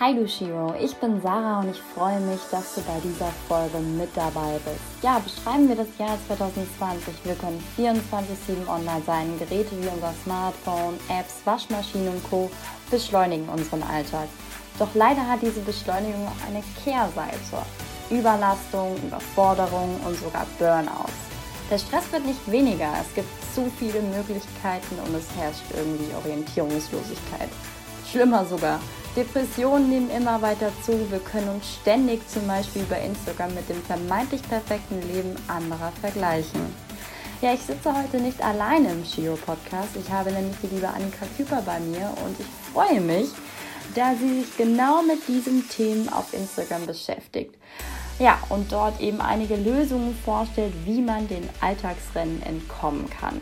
Hi du Shiro, ich bin Sarah und ich freue mich, dass du bei dieser Folge mit dabei bist. Ja, beschreiben wir das Jahr 2020. Wir können 24-7 online sein. Geräte wie unser Smartphone, Apps, Waschmaschinen und Co. beschleunigen unseren Alltag. Doch leider hat diese Beschleunigung auch eine Kehrseite. Überlastung, Überforderung und sogar Burnout. Der Stress wird nicht weniger, es gibt zu viele Möglichkeiten und es herrscht irgendwie Orientierungslosigkeit. Schlimmer sogar, Depressionen nehmen immer weiter zu. Wir können uns ständig zum Beispiel über Instagram mit dem vermeintlich perfekten Leben anderer vergleichen. Ja, ich sitze heute nicht alleine im Shio-Podcast. Ich habe nämlich die liebe Annika Küper bei mir und ich freue mich, da sie sich genau mit diesen Themen auf Instagram beschäftigt. Ja, und dort eben einige Lösungen vorstellt, wie man den Alltagsrennen entkommen kann.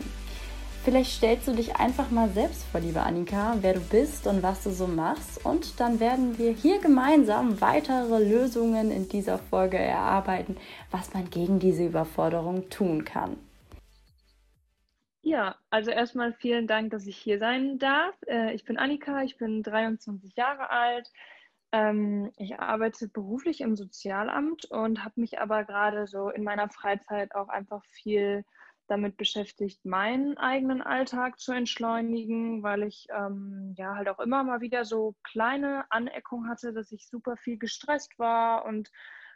Vielleicht stellst du dich einfach mal selbst vor, liebe Annika, wer du bist und was du so machst. Und dann werden wir hier gemeinsam weitere Lösungen in dieser Folge erarbeiten, was man gegen diese Überforderung tun kann. Ja, also erstmal vielen Dank, dass ich hier sein darf. Äh, ich bin Annika, ich bin 23 Jahre alt. Ähm, ich arbeite beruflich im Sozialamt und habe mich aber gerade so in meiner Freizeit auch einfach viel damit beschäftigt, meinen eigenen Alltag zu entschleunigen, weil ich ähm, ja halt auch immer mal wieder so kleine Aneckungen hatte, dass ich super viel gestresst war und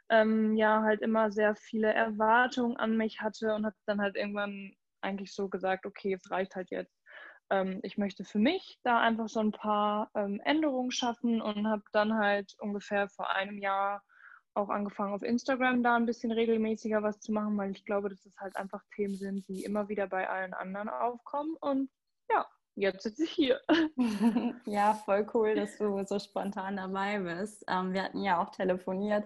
ähm, ja halt immer sehr viele Erwartungen an mich hatte und habe dann halt irgendwann eigentlich so gesagt, okay, es reicht halt jetzt. Ähm, ich möchte für mich da einfach so ein paar ähm, Änderungen schaffen und habe dann halt ungefähr vor einem Jahr auch angefangen auf Instagram da ein bisschen regelmäßiger was zu machen, weil ich glaube, dass es halt einfach Themen sind, die immer wieder bei allen anderen aufkommen. Und ja, jetzt sitze ich hier. ja, voll cool, dass du so spontan dabei bist. Ähm, wir hatten ja auch telefoniert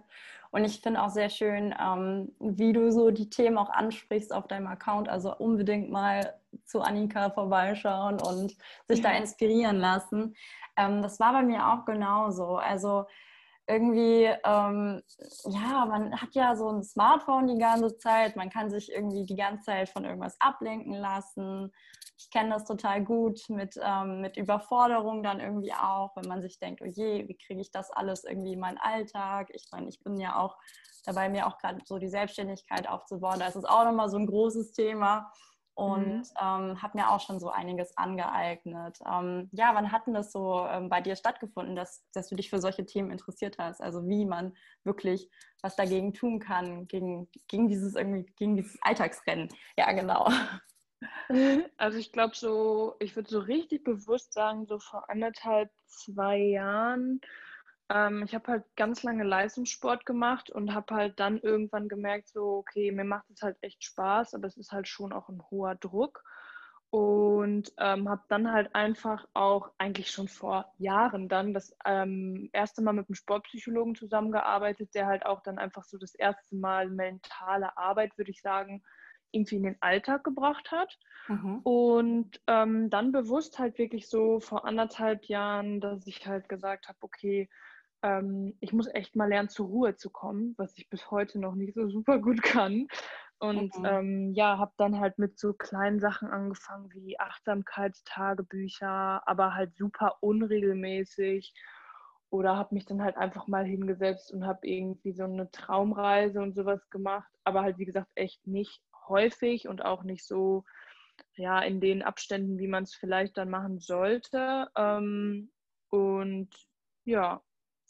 und ich finde auch sehr schön, ähm, wie du so die Themen auch ansprichst auf deinem Account. Also unbedingt mal zu Annika vorbeischauen und sich da inspirieren lassen. Ähm, das war bei mir auch genauso. Also irgendwie, ähm, ja, man hat ja so ein Smartphone die ganze Zeit, man kann sich irgendwie die ganze Zeit von irgendwas ablenken lassen. Ich kenne das total gut mit, ähm, mit Überforderung dann irgendwie auch, wenn man sich denkt, oh je, wie kriege ich das alles irgendwie in meinen Alltag? Ich meine, ich bin ja auch dabei, mir auch gerade so die Selbstständigkeit aufzubauen. Da ist auch nochmal so ein großes Thema und mhm. ähm, habe mir auch schon so einiges angeeignet. Ähm, ja, wann hat denn das so ähm, bei dir stattgefunden, dass, dass du dich für solche Themen interessiert hast? Also wie man wirklich was dagegen tun kann, gegen, gegen dieses irgendwie, gegen dieses Alltagsrennen. Ja, genau. Also ich glaube so, ich würde so richtig bewusst sagen, so vor anderthalb, zwei Jahren ähm, ich habe halt ganz lange Leistungssport gemacht und habe halt dann irgendwann gemerkt, so, okay, mir macht es halt echt Spaß, aber es ist halt schon auch ein hoher Druck. Und ähm, habe dann halt einfach auch eigentlich schon vor Jahren dann das ähm, erste Mal mit einem Sportpsychologen zusammengearbeitet, der halt auch dann einfach so das erste Mal mentale Arbeit, würde ich sagen, irgendwie in den Alltag gebracht hat. Mhm. Und ähm, dann bewusst halt wirklich so vor anderthalb Jahren, dass ich halt gesagt habe, okay, ähm, ich muss echt mal lernen, zur Ruhe zu kommen, was ich bis heute noch nicht so super gut kann. Und mhm. ähm, ja, habe dann halt mit so kleinen Sachen angefangen wie Achtsamkeitstagebücher, aber halt super unregelmäßig. Oder habe mich dann halt einfach mal hingesetzt und habe irgendwie so eine Traumreise und sowas gemacht. Aber halt, wie gesagt, echt nicht häufig und auch nicht so, ja, in den Abständen, wie man es vielleicht dann machen sollte. Ähm, und ja,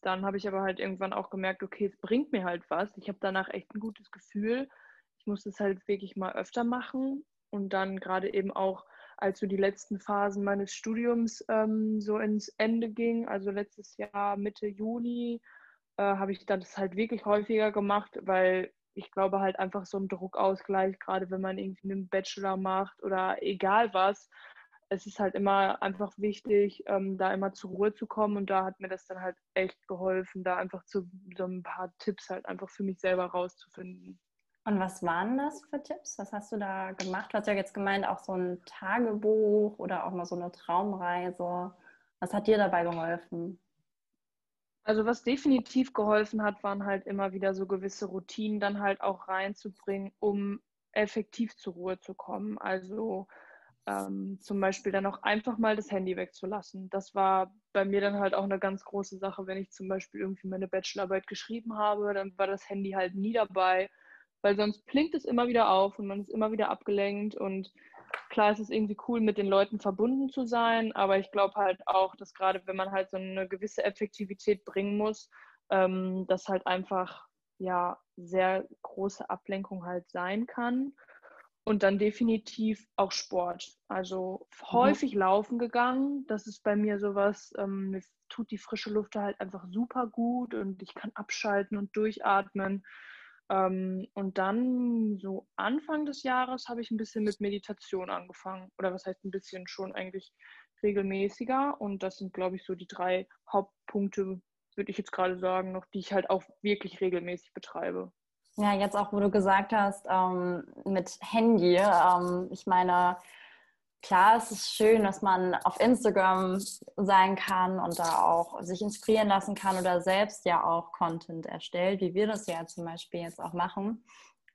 dann habe ich aber halt irgendwann auch gemerkt, okay, es bringt mir halt was. Ich habe danach echt ein gutes Gefühl. Ich muss es halt wirklich mal öfter machen. Und dann gerade eben auch, als so die letzten Phasen meines Studiums ähm, so ins Ende ging, also letztes Jahr Mitte Juni, äh, habe ich dann das halt wirklich häufiger gemacht, weil ich glaube halt einfach so ein Druckausgleich, gerade wenn man irgendwie einen Bachelor macht oder egal was, es ist halt immer einfach wichtig, ähm, da immer zur Ruhe zu kommen und da hat mir das dann halt echt geholfen, da einfach zu, so ein paar Tipps halt einfach für mich selber rauszufinden. Und was waren das für Tipps? Was hast du da gemacht? Du hast ja jetzt gemeint, auch so ein Tagebuch oder auch mal so eine Traumreise. Was hat dir dabei geholfen? Also was definitiv geholfen hat, waren halt immer wieder so gewisse Routinen dann halt auch reinzubringen, um effektiv zur Ruhe zu kommen. Also ähm, zum Beispiel dann auch einfach mal das Handy wegzulassen. Das war bei mir dann halt auch eine ganz große Sache, wenn ich zum Beispiel irgendwie meine Bachelorarbeit geschrieben habe, dann war das Handy halt nie dabei, weil sonst blinkt es immer wieder auf und man ist immer wieder abgelenkt und klar ist es irgendwie cool, mit den Leuten verbunden zu sein, aber ich glaube halt auch, dass gerade wenn man halt so eine gewisse Effektivität bringen muss, ähm, das halt einfach ja sehr große Ablenkung halt sein kann. Und dann definitiv auch Sport. Also mhm. häufig laufen gegangen. Das ist bei mir sowas, ähm, mir tut die frische Luft halt einfach super gut und ich kann abschalten und durchatmen. Ähm, und dann so Anfang des Jahres habe ich ein bisschen mit Meditation angefangen. Oder was heißt ein bisschen schon eigentlich regelmäßiger. Und das sind, glaube ich, so die drei Hauptpunkte, würde ich jetzt gerade sagen, noch, die ich halt auch wirklich regelmäßig betreibe. Ja, jetzt auch, wo du gesagt hast, ähm, mit Handy. Ähm, ich meine, klar, es ist schön, dass man auf Instagram sein kann und da auch sich inspirieren lassen kann oder selbst ja auch Content erstellt, wie wir das ja zum Beispiel jetzt auch machen.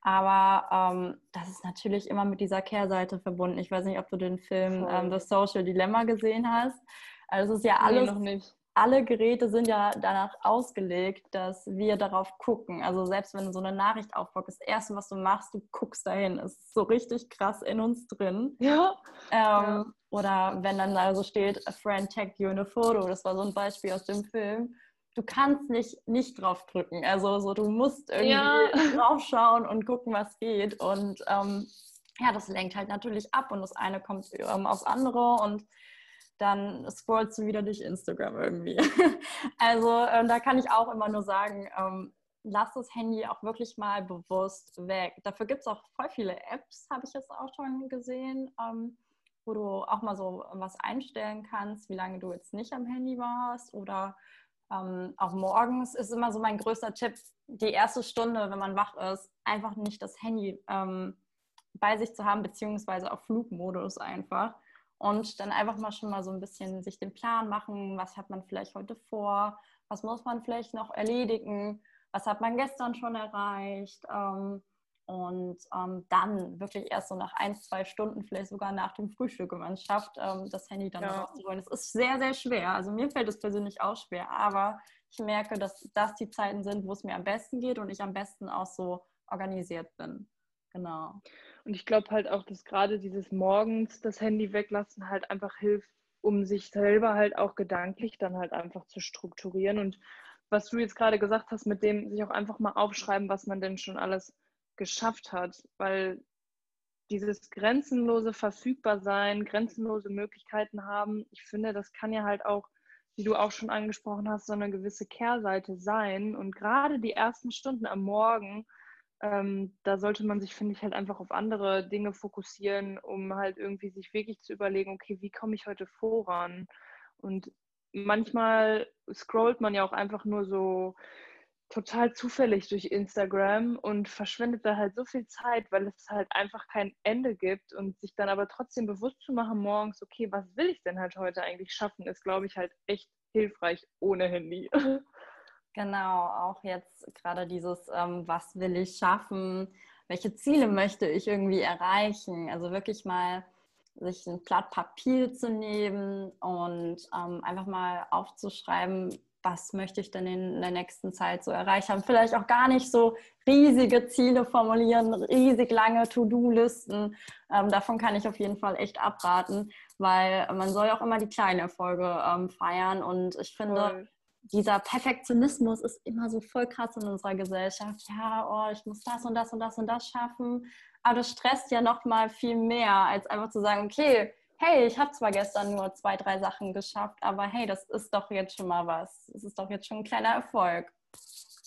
Aber ähm, das ist natürlich immer mit dieser Kehrseite verbunden. Ich weiß nicht, ob du den Film ähm, The Social Dilemma gesehen hast. Also es ist ja alles, nee, noch nicht alle Geräte sind ja danach ausgelegt, dass wir darauf gucken. Also selbst wenn so eine Nachricht aufbaust, das Erste, was du machst, du guckst dahin. Das ist so richtig krass in uns drin. Ja. Ähm, ja. Oder wenn dann da so steht, a friend tagged you in a photo. Das war so ein Beispiel aus dem Film. Du kannst nicht nicht drauf drücken. Also so, du musst irgendwie ja. draufschauen und gucken, was geht. Und ähm, ja, das lenkt halt natürlich ab und das eine kommt ähm, aufs andere und dann scrollst du wieder durch Instagram irgendwie. also ähm, da kann ich auch immer nur sagen, ähm, lass das Handy auch wirklich mal bewusst weg. Dafür gibt es auch voll viele Apps, habe ich jetzt auch schon gesehen, ähm, wo du auch mal so was einstellen kannst, wie lange du jetzt nicht am Handy warst oder ähm, auch morgens ist immer so mein größter Tipp, die erste Stunde, wenn man wach ist, einfach nicht das Handy ähm, bei sich zu haben, beziehungsweise auf Flugmodus einfach und dann einfach mal schon mal so ein bisschen sich den Plan machen, was hat man vielleicht heute vor, was muss man vielleicht noch erledigen, was hat man gestern schon erreicht ähm, und ähm, dann wirklich erst so nach ein, zwei Stunden, vielleicht sogar nach dem Frühstück, wenn man es schafft, ähm, das Handy dann ja. rauszuholen. Es ist sehr, sehr schwer. Also mir fällt es persönlich auch schwer, aber ich merke, dass das die Zeiten sind, wo es mir am besten geht und ich am besten auch so organisiert bin. Genau. Und ich glaube halt auch, dass gerade dieses morgens das Handy weglassen halt einfach hilft, um sich selber halt auch gedanklich dann halt einfach zu strukturieren. Und was du jetzt gerade gesagt hast, mit dem sich auch einfach mal aufschreiben, was man denn schon alles geschafft hat, weil dieses grenzenlose Verfügbarsein, grenzenlose Möglichkeiten haben, ich finde, das kann ja halt auch, wie du auch schon angesprochen hast, so eine gewisse Kehrseite sein. Und gerade die ersten Stunden am Morgen, ähm, da sollte man sich, finde ich, halt einfach auf andere Dinge fokussieren, um halt irgendwie sich wirklich zu überlegen, okay, wie komme ich heute voran? Und manchmal scrollt man ja auch einfach nur so total zufällig durch Instagram und verschwendet da halt so viel Zeit, weil es halt einfach kein Ende gibt und sich dann aber trotzdem bewusst zu machen morgens, okay, was will ich denn halt heute eigentlich schaffen, ist, glaube ich, halt echt hilfreich ohne Handy. Genau, auch jetzt gerade dieses, ähm, was will ich schaffen, welche Ziele möchte ich irgendwie erreichen. Also wirklich mal sich ein Blatt Papier zu nehmen und ähm, einfach mal aufzuschreiben, was möchte ich denn in der nächsten Zeit so erreichen. Vielleicht auch gar nicht so riesige Ziele formulieren, riesig lange To-Do-Listen. Ähm, davon kann ich auf jeden Fall echt abraten, weil man soll auch immer die kleinen Erfolge ähm, feiern. Und ich finde, Voll dieser Perfektionismus ist immer so voll krass in unserer Gesellschaft. Ja, oh, ich muss das und das und das und das schaffen. Aber das stresst ja noch mal viel mehr, als einfach zu sagen, okay, hey, ich habe zwar gestern nur zwei, drei Sachen geschafft, aber hey, das ist doch jetzt schon mal was. Das ist doch jetzt schon ein kleiner Erfolg.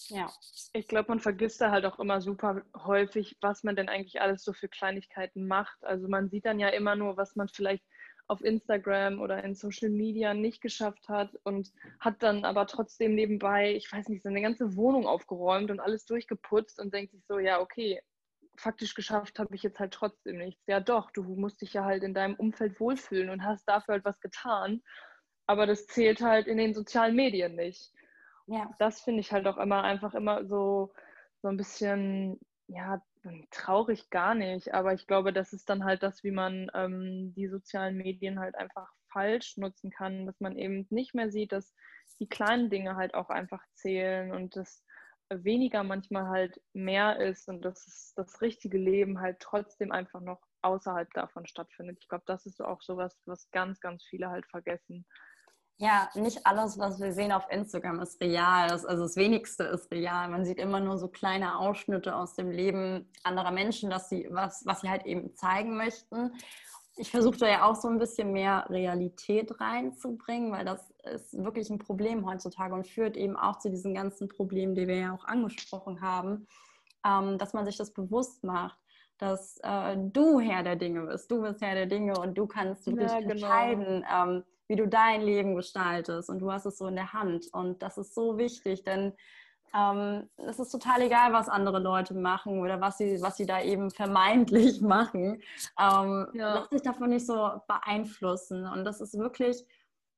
Ja. Ich glaube, man vergisst da halt auch immer super häufig, was man denn eigentlich alles so für Kleinigkeiten macht. Also man sieht dann ja immer nur, was man vielleicht auf Instagram oder in Social Media nicht geschafft hat und hat dann aber trotzdem nebenbei, ich weiß nicht, seine ganze Wohnung aufgeräumt und alles durchgeputzt und denkt sich so, ja, okay, faktisch geschafft habe ich jetzt halt trotzdem nichts. Ja, doch, du musst dich ja halt in deinem Umfeld wohlfühlen und hast dafür halt was getan. Aber das zählt halt in den sozialen Medien nicht. Ja. Das finde ich halt auch immer einfach immer so, so ein bisschen, ja, traurig gar nicht. Aber ich glaube, das ist dann halt das, wie man ähm, die sozialen Medien halt einfach falsch nutzen kann, dass man eben nicht mehr sieht, dass die kleinen Dinge halt auch einfach zählen und dass weniger manchmal halt mehr ist und dass das richtige Leben halt trotzdem einfach noch außerhalb davon stattfindet. Ich glaube, das ist auch sowas, was ganz, ganz viele halt vergessen. Ja, nicht alles, was wir sehen auf Instagram, ist real. Das, also das Wenigste ist real. Man sieht immer nur so kleine Ausschnitte aus dem Leben anderer Menschen, dass sie, was, was sie halt eben zeigen möchten. Ich versuche da ja auch so ein bisschen mehr Realität reinzubringen, weil das ist wirklich ein Problem heutzutage und führt eben auch zu diesen ganzen Problemen, die wir ja auch angesprochen haben, ähm, dass man sich das bewusst macht dass äh, du Herr der Dinge bist. Du bist Herr der Dinge und du kannst wirklich ja, genau. entscheiden, ähm, wie du dein Leben gestaltest und du hast es so in der Hand. Und das ist so wichtig, denn ähm, es ist total egal, was andere Leute machen oder was sie, was sie da eben vermeintlich machen. Ähm, ja. Lass dich davon nicht so beeinflussen. Und das ist wirklich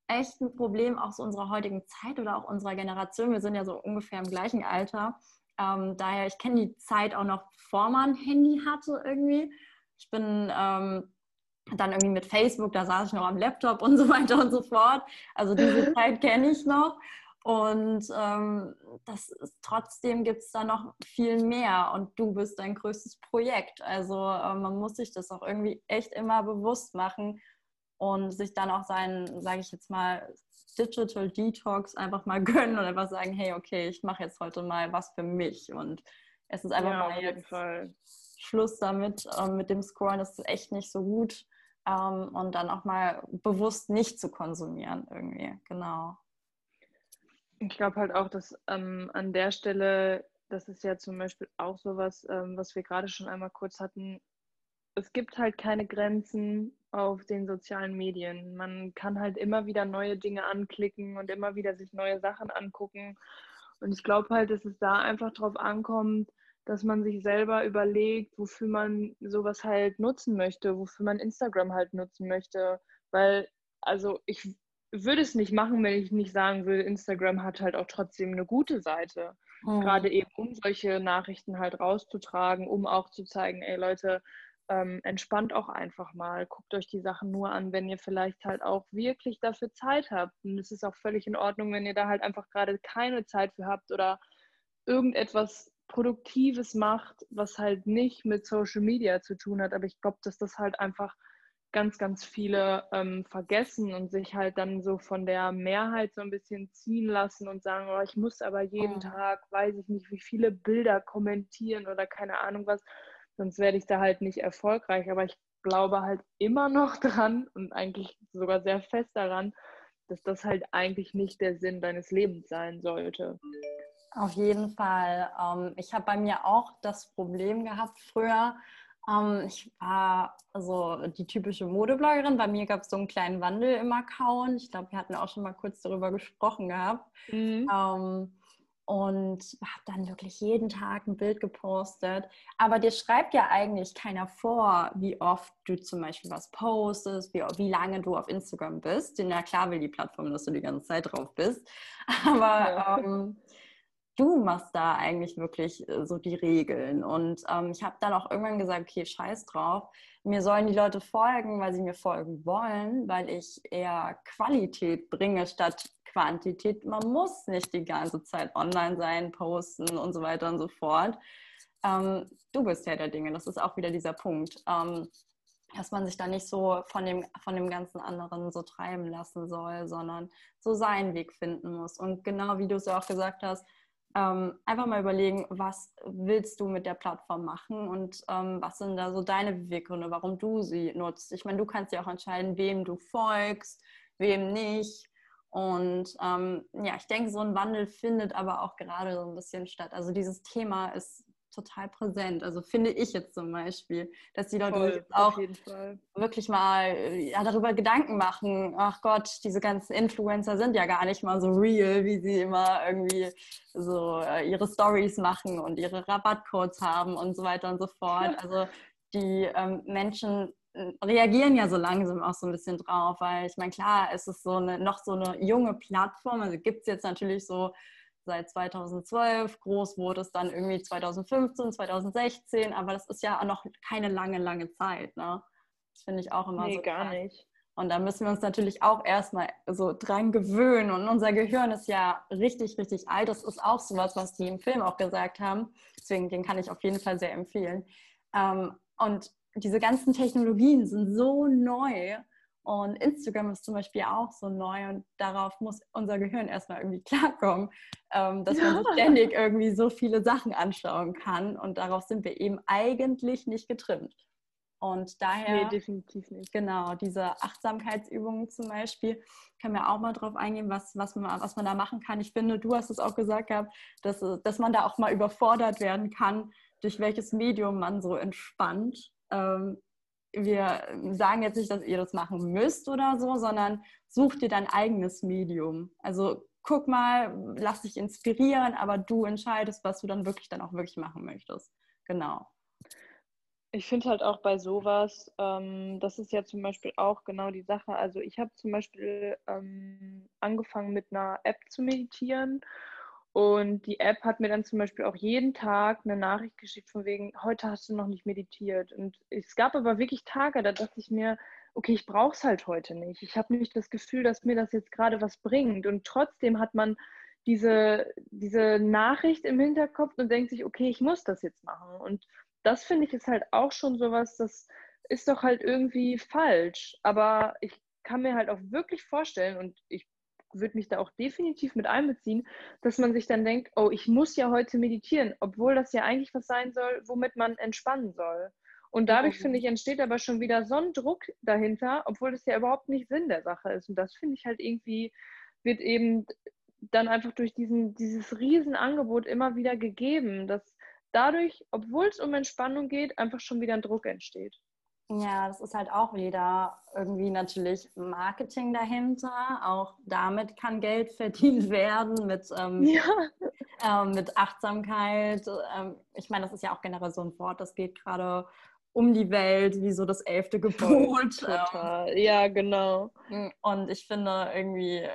echt ein Problem auch so unserer heutigen Zeit oder auch unserer Generation. Wir sind ja so ungefähr im gleichen Alter. Ähm, daher, ich kenne die Zeit auch noch, bevor man ein Handy hatte irgendwie. Ich bin ähm, dann irgendwie mit Facebook, da saß ich noch am Laptop und so weiter und so fort. Also diese Zeit kenne ich noch. Und ähm, das ist, trotzdem gibt es da noch viel mehr und du bist dein größtes Projekt. Also äh, man muss sich das auch irgendwie echt immer bewusst machen und sich dann auch seinen, sage ich jetzt mal, Digital Detox einfach mal gönnen und einfach sagen, hey, okay, ich mache jetzt heute mal was für mich. Und es ist einfach ja, mal jetzt Schluss damit, äh, mit dem Scrollen, das ist echt nicht so gut ähm, und dann auch mal bewusst nicht zu konsumieren irgendwie, genau. Ich glaube halt auch, dass ähm, an der Stelle, das ist ja zum Beispiel auch sowas, ähm, was wir gerade schon einmal kurz hatten, es gibt halt keine Grenzen auf den sozialen Medien. Man kann halt immer wieder neue Dinge anklicken und immer wieder sich neue Sachen angucken. Und ich glaube halt, dass es da einfach drauf ankommt, dass man sich selber überlegt, wofür man sowas halt nutzen möchte, wofür man Instagram halt nutzen möchte. Weil, also ich würde es nicht machen, wenn ich nicht sagen würde, Instagram hat halt auch trotzdem eine gute Seite. Mhm. Gerade eben, um solche Nachrichten halt rauszutragen, um auch zu zeigen, ey Leute, ähm, entspannt auch einfach mal. Guckt euch die Sachen nur an, wenn ihr vielleicht halt auch wirklich dafür Zeit habt. Und es ist auch völlig in Ordnung, wenn ihr da halt einfach gerade keine Zeit für habt oder irgendetwas Produktives macht, was halt nicht mit Social Media zu tun hat. Aber ich glaube, dass das halt einfach ganz, ganz viele ähm, vergessen und sich halt dann so von der Mehrheit so ein bisschen ziehen lassen und sagen, oh, ich muss aber jeden oh. Tag, weiß ich nicht, wie viele Bilder kommentieren oder keine Ahnung was, sonst werde ich da halt nicht erfolgreich. Aber ich glaube halt immer noch dran und eigentlich sogar sehr fest daran, dass das halt eigentlich nicht der Sinn deines Lebens sein sollte. Auf jeden Fall. Ähm, ich habe bei mir auch das Problem gehabt früher. Ähm, ich war also die typische Modebloggerin. Bei mir gab es so einen kleinen Wandel im Account. Ich glaube, wir hatten auch schon mal kurz darüber gesprochen gehabt. Mhm. Ähm, und habe dann wirklich jeden Tag ein Bild gepostet. Aber dir schreibt ja eigentlich keiner vor, wie oft du zum Beispiel was postest, wie, wie lange du auf Instagram bist. Denn ja klar will die Plattform, dass du die ganze Zeit drauf bist. Aber ja. ähm, du machst da eigentlich wirklich äh, so die Regeln. Und ähm, ich habe dann auch irgendwann gesagt, okay, scheiß drauf. Mir sollen die Leute folgen, weil sie mir folgen wollen, weil ich eher Qualität bringe statt Quantität. Man muss nicht die ganze Zeit online sein, posten und so weiter und so fort. Ähm, du bist ja der Dinge. Das ist auch wieder dieser Punkt. Ähm, dass man sich da nicht so von dem, von dem ganzen anderen so treiben lassen soll, sondern so seinen Weg finden muss. Und genau wie du es ja auch gesagt hast, ähm, einfach mal überlegen, was willst du mit der Plattform machen und ähm, was sind da so deine Beweggründe, warum du sie nutzt. Ich meine, du kannst ja auch entscheiden, wem du folgst, wem nicht. Und ähm, ja, ich denke, so ein Wandel findet aber auch gerade so ein bisschen statt. Also dieses Thema ist total präsent. Also finde ich jetzt zum Beispiel, dass die Leute Voll, auch wirklich mal ja, darüber Gedanken machen. Ach Gott, diese ganzen Influencer sind ja gar nicht mal so real, wie sie immer irgendwie so äh, ihre Stories machen und ihre Rabattcodes haben und so weiter und so fort. Also die ähm, Menschen reagieren ja so langsam auch so ein bisschen drauf, weil ich meine, klar, es ist so eine, noch so eine junge Plattform, also gibt es jetzt natürlich so seit 2012, groß wurde es dann irgendwie 2015, 2016, aber das ist ja noch keine lange, lange Zeit. Ne? Das finde ich auch immer nee, so. gar krass. nicht. Und da müssen wir uns natürlich auch erstmal so dran gewöhnen. Und unser Gehirn ist ja richtig, richtig alt. Das ist auch sowas, was die im Film auch gesagt haben. Deswegen, den kann ich auf jeden Fall sehr empfehlen. Ähm, und diese ganzen Technologien sind so neu. Und Instagram ist zum Beispiel auch so neu und darauf muss unser Gehirn erstmal irgendwie klarkommen, ähm, dass man sich ständig irgendwie so viele Sachen anschauen kann. Und darauf sind wir eben eigentlich nicht getrimmt. Und daher, Nee, definitiv nicht. genau, diese Achtsamkeitsübungen zum Beispiel, können wir auch mal drauf eingehen, was, was, man, was man da machen kann. Ich finde, du hast es auch gesagt gehabt, dass, dass man da auch mal überfordert werden kann, durch welches Medium man so entspannt. Ähm, wir sagen jetzt nicht, dass ihr das machen müsst oder so, sondern such dir dein eigenes Medium. Also guck mal, lass dich inspirieren, aber du entscheidest, was du dann wirklich dann auch wirklich machen möchtest. Genau. Ich finde halt auch bei sowas, ähm, das ist ja zum Beispiel auch genau die Sache. Also ich habe zum Beispiel ähm, angefangen mit einer App zu meditieren und die App hat mir dann zum Beispiel auch jeden Tag eine Nachricht geschickt von wegen, heute hast du noch nicht meditiert. Und es gab aber wirklich Tage, da dachte ich mir, okay, ich brauche es halt heute nicht. Ich habe nicht das Gefühl, dass mir das jetzt gerade was bringt. Und trotzdem hat man diese, diese Nachricht im Hinterkopf und denkt sich, okay, ich muss das jetzt machen. Und das finde ich ist halt auch schon sowas, das ist doch halt irgendwie falsch. Aber ich kann mir halt auch wirklich vorstellen und ich würde mich da auch definitiv mit einbeziehen, dass man sich dann denkt, oh, ich muss ja heute meditieren, obwohl das ja eigentlich was sein soll, womit man entspannen soll. Und dadurch, Mhm. finde ich, entsteht aber schon wieder so ein Druck dahinter, obwohl das ja überhaupt nicht Sinn der Sache ist. Und das finde ich halt irgendwie, wird eben dann einfach durch diesen, dieses Riesenangebot immer wieder gegeben, dass dadurch, obwohl es um Entspannung geht, einfach schon wieder ein Druck entsteht. Ja, das ist halt auch wieder irgendwie natürlich Marketing dahinter. Auch damit kann Geld verdient werden mit, ähm, Ja, ähm, mit Achtsamkeit. Ähm, ich meine, das ist ja auch generell so ein Wort, das geht gerade um die Welt, wie so das elfte Gebot. Ähm, total. Ja, genau. und ich finde irgendwie,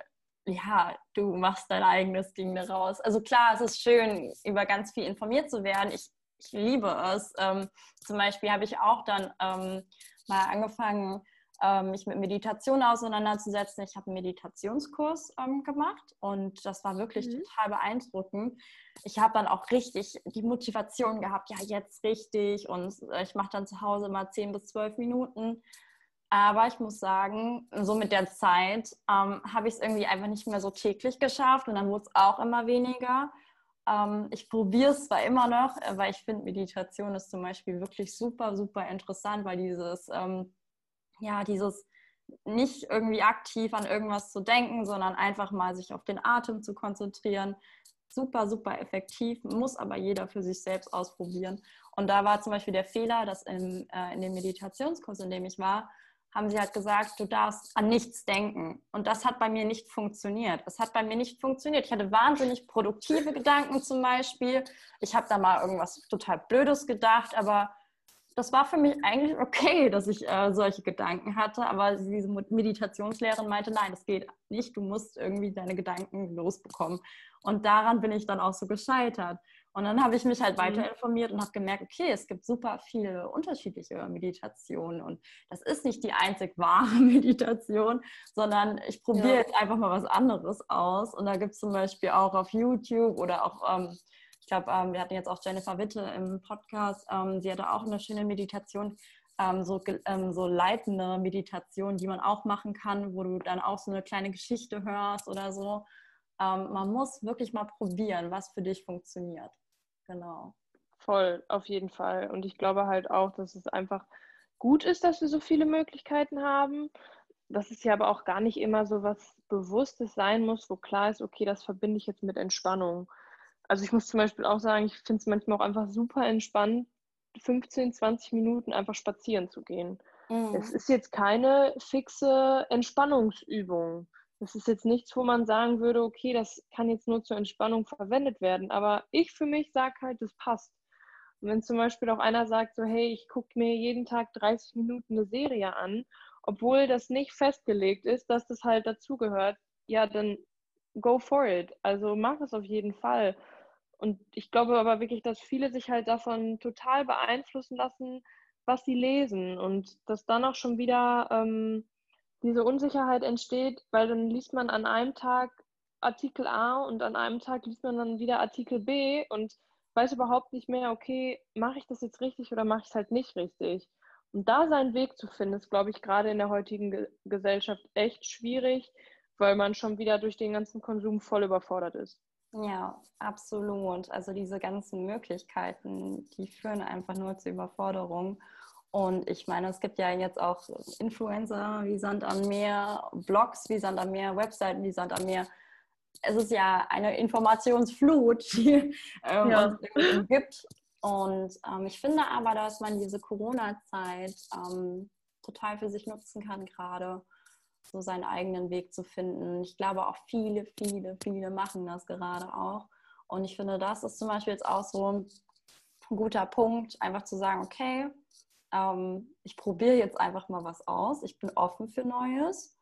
ja, du machst dein eigenes Ding daraus. Also klar, es ist schön, über ganz viel informiert zu werden. Ich, ich liebe es. Ähm, zum Beispiel habe ich auch dann ähm, mal angefangen, ähm, mich mit Meditation auseinanderzusetzen. Ich habe einen Meditationskurs ähm, gemacht und das war wirklich Mhm. total beeindruckend. Ich habe dann auch richtig die Motivation gehabt, ja, jetzt richtig und äh, ich mache dann zu Hause mal 10 bis 12 Minuten. Aber ich muss sagen, so mit der Zeit ähm, habe ich es irgendwie einfach nicht mehr so täglich geschafft und dann wurde es auch immer weniger. Ähm, ich probiere es zwar immer noch, weil ich finde, Meditation ist zum Beispiel wirklich super, super interessant, weil dieses, ähm, ja, dieses nicht irgendwie aktiv an irgendwas zu denken, sondern einfach mal sich auf den Atem zu konzentrieren. Super, super effektiv, muss aber jeder für sich selbst ausprobieren. Und da war zum Beispiel der Fehler, dass im, äh, in dem Meditationskurs, in dem ich war, haben sie halt gesagt, du darfst an nichts denken. Und das hat bei mir nicht funktioniert. Es hat bei mir nicht funktioniert. Ich hatte wahnsinnig produktive Gedanken zum Beispiel. Ich habe da mal irgendwas total Blödes gedacht, aber das war für mich eigentlich okay, dass ich äh, solche Gedanken hatte. Aber diese Meditationslehrerin meinte, nein, das geht nicht. Du musst irgendwie deine Gedanken losbekommen. Und daran bin ich dann auch so gescheitert. Und dann habe ich mich halt weiter informiert und habe gemerkt, okay, es gibt super viele unterschiedliche Meditationen und das ist nicht die einzig wahre Meditation, sondern ich probiere Ja. jetzt einfach mal was anderes aus. Und da gibt es zum Beispiel auch auf YouTube oder auch, ähm, ich glaube, ähm, wir hatten jetzt auch Jennifer Witte im Podcast, ähm, sie hatte auch eine schöne Meditation, ähm, so, ähm, so leitende Meditation, die man auch machen kann, wo du dann auch so eine kleine Geschichte hörst oder so. Ähm, man muss wirklich mal probieren, was für dich funktioniert. Genau. Voll, auf jeden Fall. Und ich glaube halt auch, dass es einfach gut ist, dass wir so viele Möglichkeiten haben. Dass es ja aber auch gar nicht immer so was Bewusstes sein muss, wo klar ist, okay, das verbinde ich jetzt mit Entspannung. also ich muss zum Beispiel auch sagen, ich finde es manchmal auch einfach super entspannt, 15, 20 Minuten einfach spazieren zu gehen. Mhm. Es ist jetzt keine fixe Entspannungsübung. Das ist jetzt nichts, wo man sagen würde, okay, das kann jetzt nur zur Entspannung verwendet werden. Aber ich für mich sage halt, das passt. Und wenn zum Beispiel auch einer sagt, so, hey, ich gucke mir jeden Tag 30 Minuten eine Serie an, obwohl das nicht festgelegt ist, dass das halt dazugehört, ja, dann go for it. Also mach es auf jeden Fall. Und ich glaube aber wirklich, dass viele sich halt davon total beeinflussen lassen, was sie lesen und dass dann auch schon wieder ähm, diese Unsicherheit entsteht, weil dann liest man an einem Tag Artikel A und an einem Tag liest man dann wieder Artikel B und weiß überhaupt nicht mehr, okay, mache ich das jetzt richtig oder mache ich es halt nicht richtig. Und da seinen Weg zu finden, ist, glaube ich, gerade in der heutigen Ge Gesellschaft echt schwierig, weil man schon wieder durch den ganzen Konsum voll überfordert ist. Ja, absolut. Also diese ganzen Möglichkeiten, die führen einfach nur zur Überforderung. Und ich meine, es gibt ja jetzt auch Influencer wie Sand am Meer, Blogs wie Sand am Meer, Webseiten wie Sand am Meer. Es ist ja eine Informationsflut, die ähm, ja. es gibt. Und ähm, ich finde aber, dass man diese Corona-Zeit ähm, total für sich nutzen kann, gerade so seinen eigenen Weg zu finden. Ich glaube auch viele, viele, viele machen das gerade auch. Und ich finde, das ist zum Beispiel jetzt auch so ein guter Punkt, einfach zu sagen, okay, ähm, ich probiere jetzt einfach mal was aus. Ich bin offen für Neues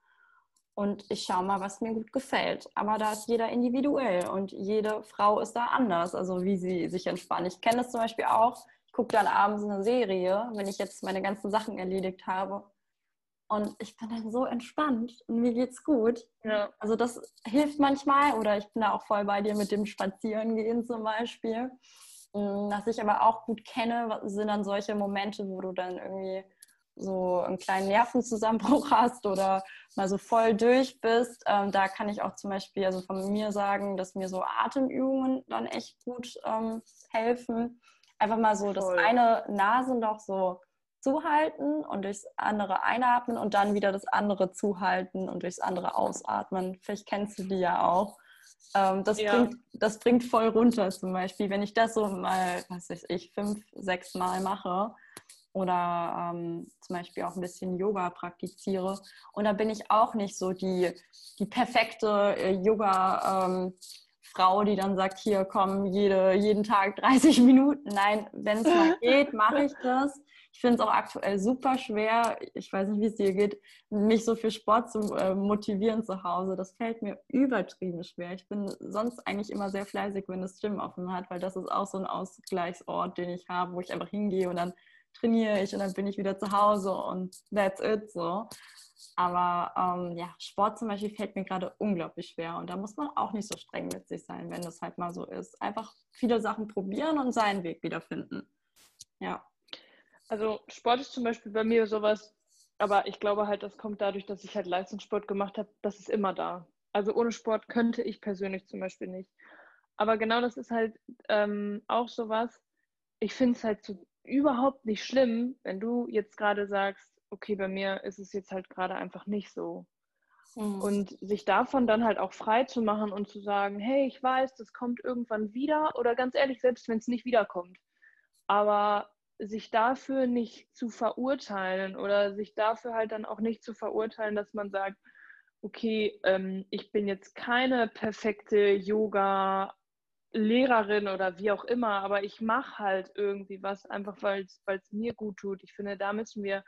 und ich schaue mal, was mir gut gefällt. Aber da ist jeder individuell und jede Frau ist da anders, also wie sie sich entspannt. Ich kenne das zum Beispiel auch. Ich gucke dann abends eine Serie, wenn ich jetzt meine ganzen Sachen erledigt habe. Und ich bin dann so entspannt und mir geht's gut. Ja. Also das hilft manchmal oder ich bin da auch voll bei dir mit dem Spazierengehen zum Beispiel. Mm, was ich aber auch gut kenne, sind dann solche Momente, wo du dann irgendwie so einen kleinen Nervenzusammenbruch hast oder mal so voll durch bist. Ähm, da kann ich auch zum Beispiel also von mir sagen, dass mir so Atemübungen dann echt gut ähm, helfen. Einfach mal so voll. das eine Nasenloch so zuhalten und durchs andere einatmen und dann wieder das andere zuhalten und durchs andere ausatmen. Vielleicht kennst du die ja auch. Ähm, das, ja. bringt, das bringt voll runter zum Beispiel. Wenn ich das so mal, was weiß ich, fünf, sechs Mal mache oder ähm, zum Beispiel auch ein bisschen Yoga praktiziere. Und da bin ich auch nicht so die, die perfekte äh, Yoga- ähm, Frau, die dann sagt, hier komm, jede, jeden Tag 30 Minuten. Nein, wenn es mal geht, mache ich das. Ich finde es auch aktuell super schwer, ich weiß nicht, wie es dir geht, mich so für Sport zu äh, motivieren zu Hause. Das fällt mir übertrieben schwer. Ich bin sonst eigentlich immer sehr fleißig, wenn das Gym offen hat, weil das ist auch so ein Ausgleichsort, den ich habe, wo ich einfach hingehe und dann trainiere ich und dann bin ich wieder zu Hause und that's it so. Aber ähm, ja, Sport zum Beispiel fällt mir gerade unglaublich schwer und da muss man auch nicht so streng mit sich sein, wenn das halt mal so ist. Einfach viele Sachen probieren und seinen Weg wiederfinden. Ja. Also Sport ist zum Beispiel bei mir sowas, aber ich glaube halt, das kommt dadurch, dass ich halt Leistungssport gemacht habe, das ist immer da. Also ohne Sport könnte ich persönlich zum Beispiel nicht. Aber genau das ist halt ähm, auch sowas. Ich finde es halt so überhaupt nicht schlimm, wenn du jetzt gerade sagst, okay, bei mir ist es jetzt halt gerade einfach nicht so. Mhm. Und sich davon dann halt auch frei zu machen und zu sagen, hey, ich weiß, das kommt irgendwann wieder oder ganz ehrlich, selbst wenn es nicht wiederkommt. Aber sich dafür nicht zu verurteilen oder sich dafür halt dann auch nicht zu verurteilen, dass man sagt, okay, ähm, ich bin jetzt keine perfekte Yoga-Lehrerin oder wie auch immer, aber ich mache halt irgendwie was, einfach weil es mir gut tut. Ich finde, da müssen wir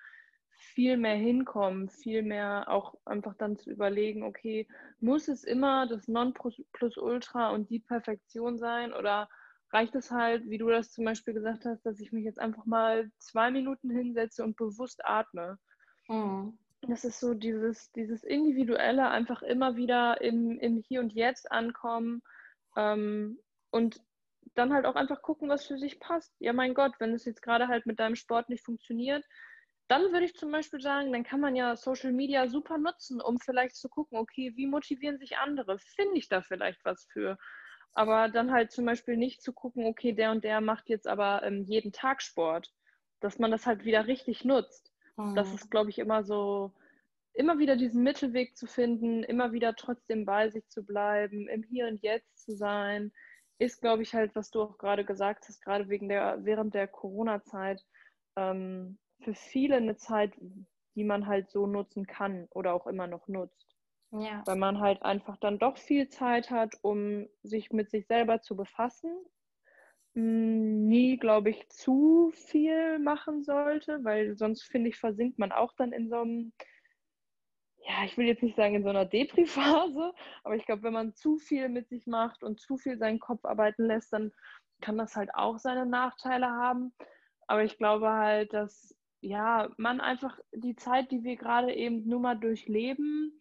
viel mehr hinkommen, viel mehr auch einfach dann zu überlegen, okay, muss es immer das Non-Plus-Ultra und die Perfektion sein oder reicht es halt, wie du das zum Beispiel gesagt hast, dass ich mich jetzt einfach mal zwei Minuten hinsetze und bewusst atme. Mhm. Das ist so dieses, dieses Individuelle, einfach immer wieder im, im Hier und Jetzt ankommen ähm, und dann halt auch einfach gucken, was für sich passt. Ja, mein Gott, wenn es jetzt gerade halt mit deinem Sport nicht funktioniert, dann würde ich zum Beispiel sagen, dann kann man ja Social Media super nutzen, um vielleicht zu gucken, okay, wie motivieren sich andere? Finde ich da vielleicht was für? Aber dann halt zum Beispiel nicht zu gucken, okay, der und der macht jetzt aber ähm, jeden Tag Sport, dass man das halt wieder richtig nutzt. Mhm. Das ist, glaube ich, immer so, immer wieder diesen Mittelweg zu finden, immer wieder trotzdem bei sich zu bleiben, im Hier und Jetzt zu sein, ist, glaube ich, halt, was du auch gerade gesagt hast, gerade wegen der, während der Corona-Zeit, ähm, für viele eine Zeit, die man halt so nutzen kann oder auch immer noch nutzt. Ja. Weil man halt einfach dann doch viel Zeit hat, um sich mit sich selber zu befassen. Hm, nie, glaube ich, zu viel machen sollte, weil sonst, finde ich, versinkt man auch dann in so einem, ja, ich will jetzt nicht sagen in so einer Depri-Phase, aber ich glaube, wenn man zu viel mit sich macht und zu viel seinen Kopf arbeiten lässt, dann kann das halt auch seine Nachteile haben. Aber ich glaube halt, dass ja, man einfach die Zeit, die wir gerade eben nur mal durchleben,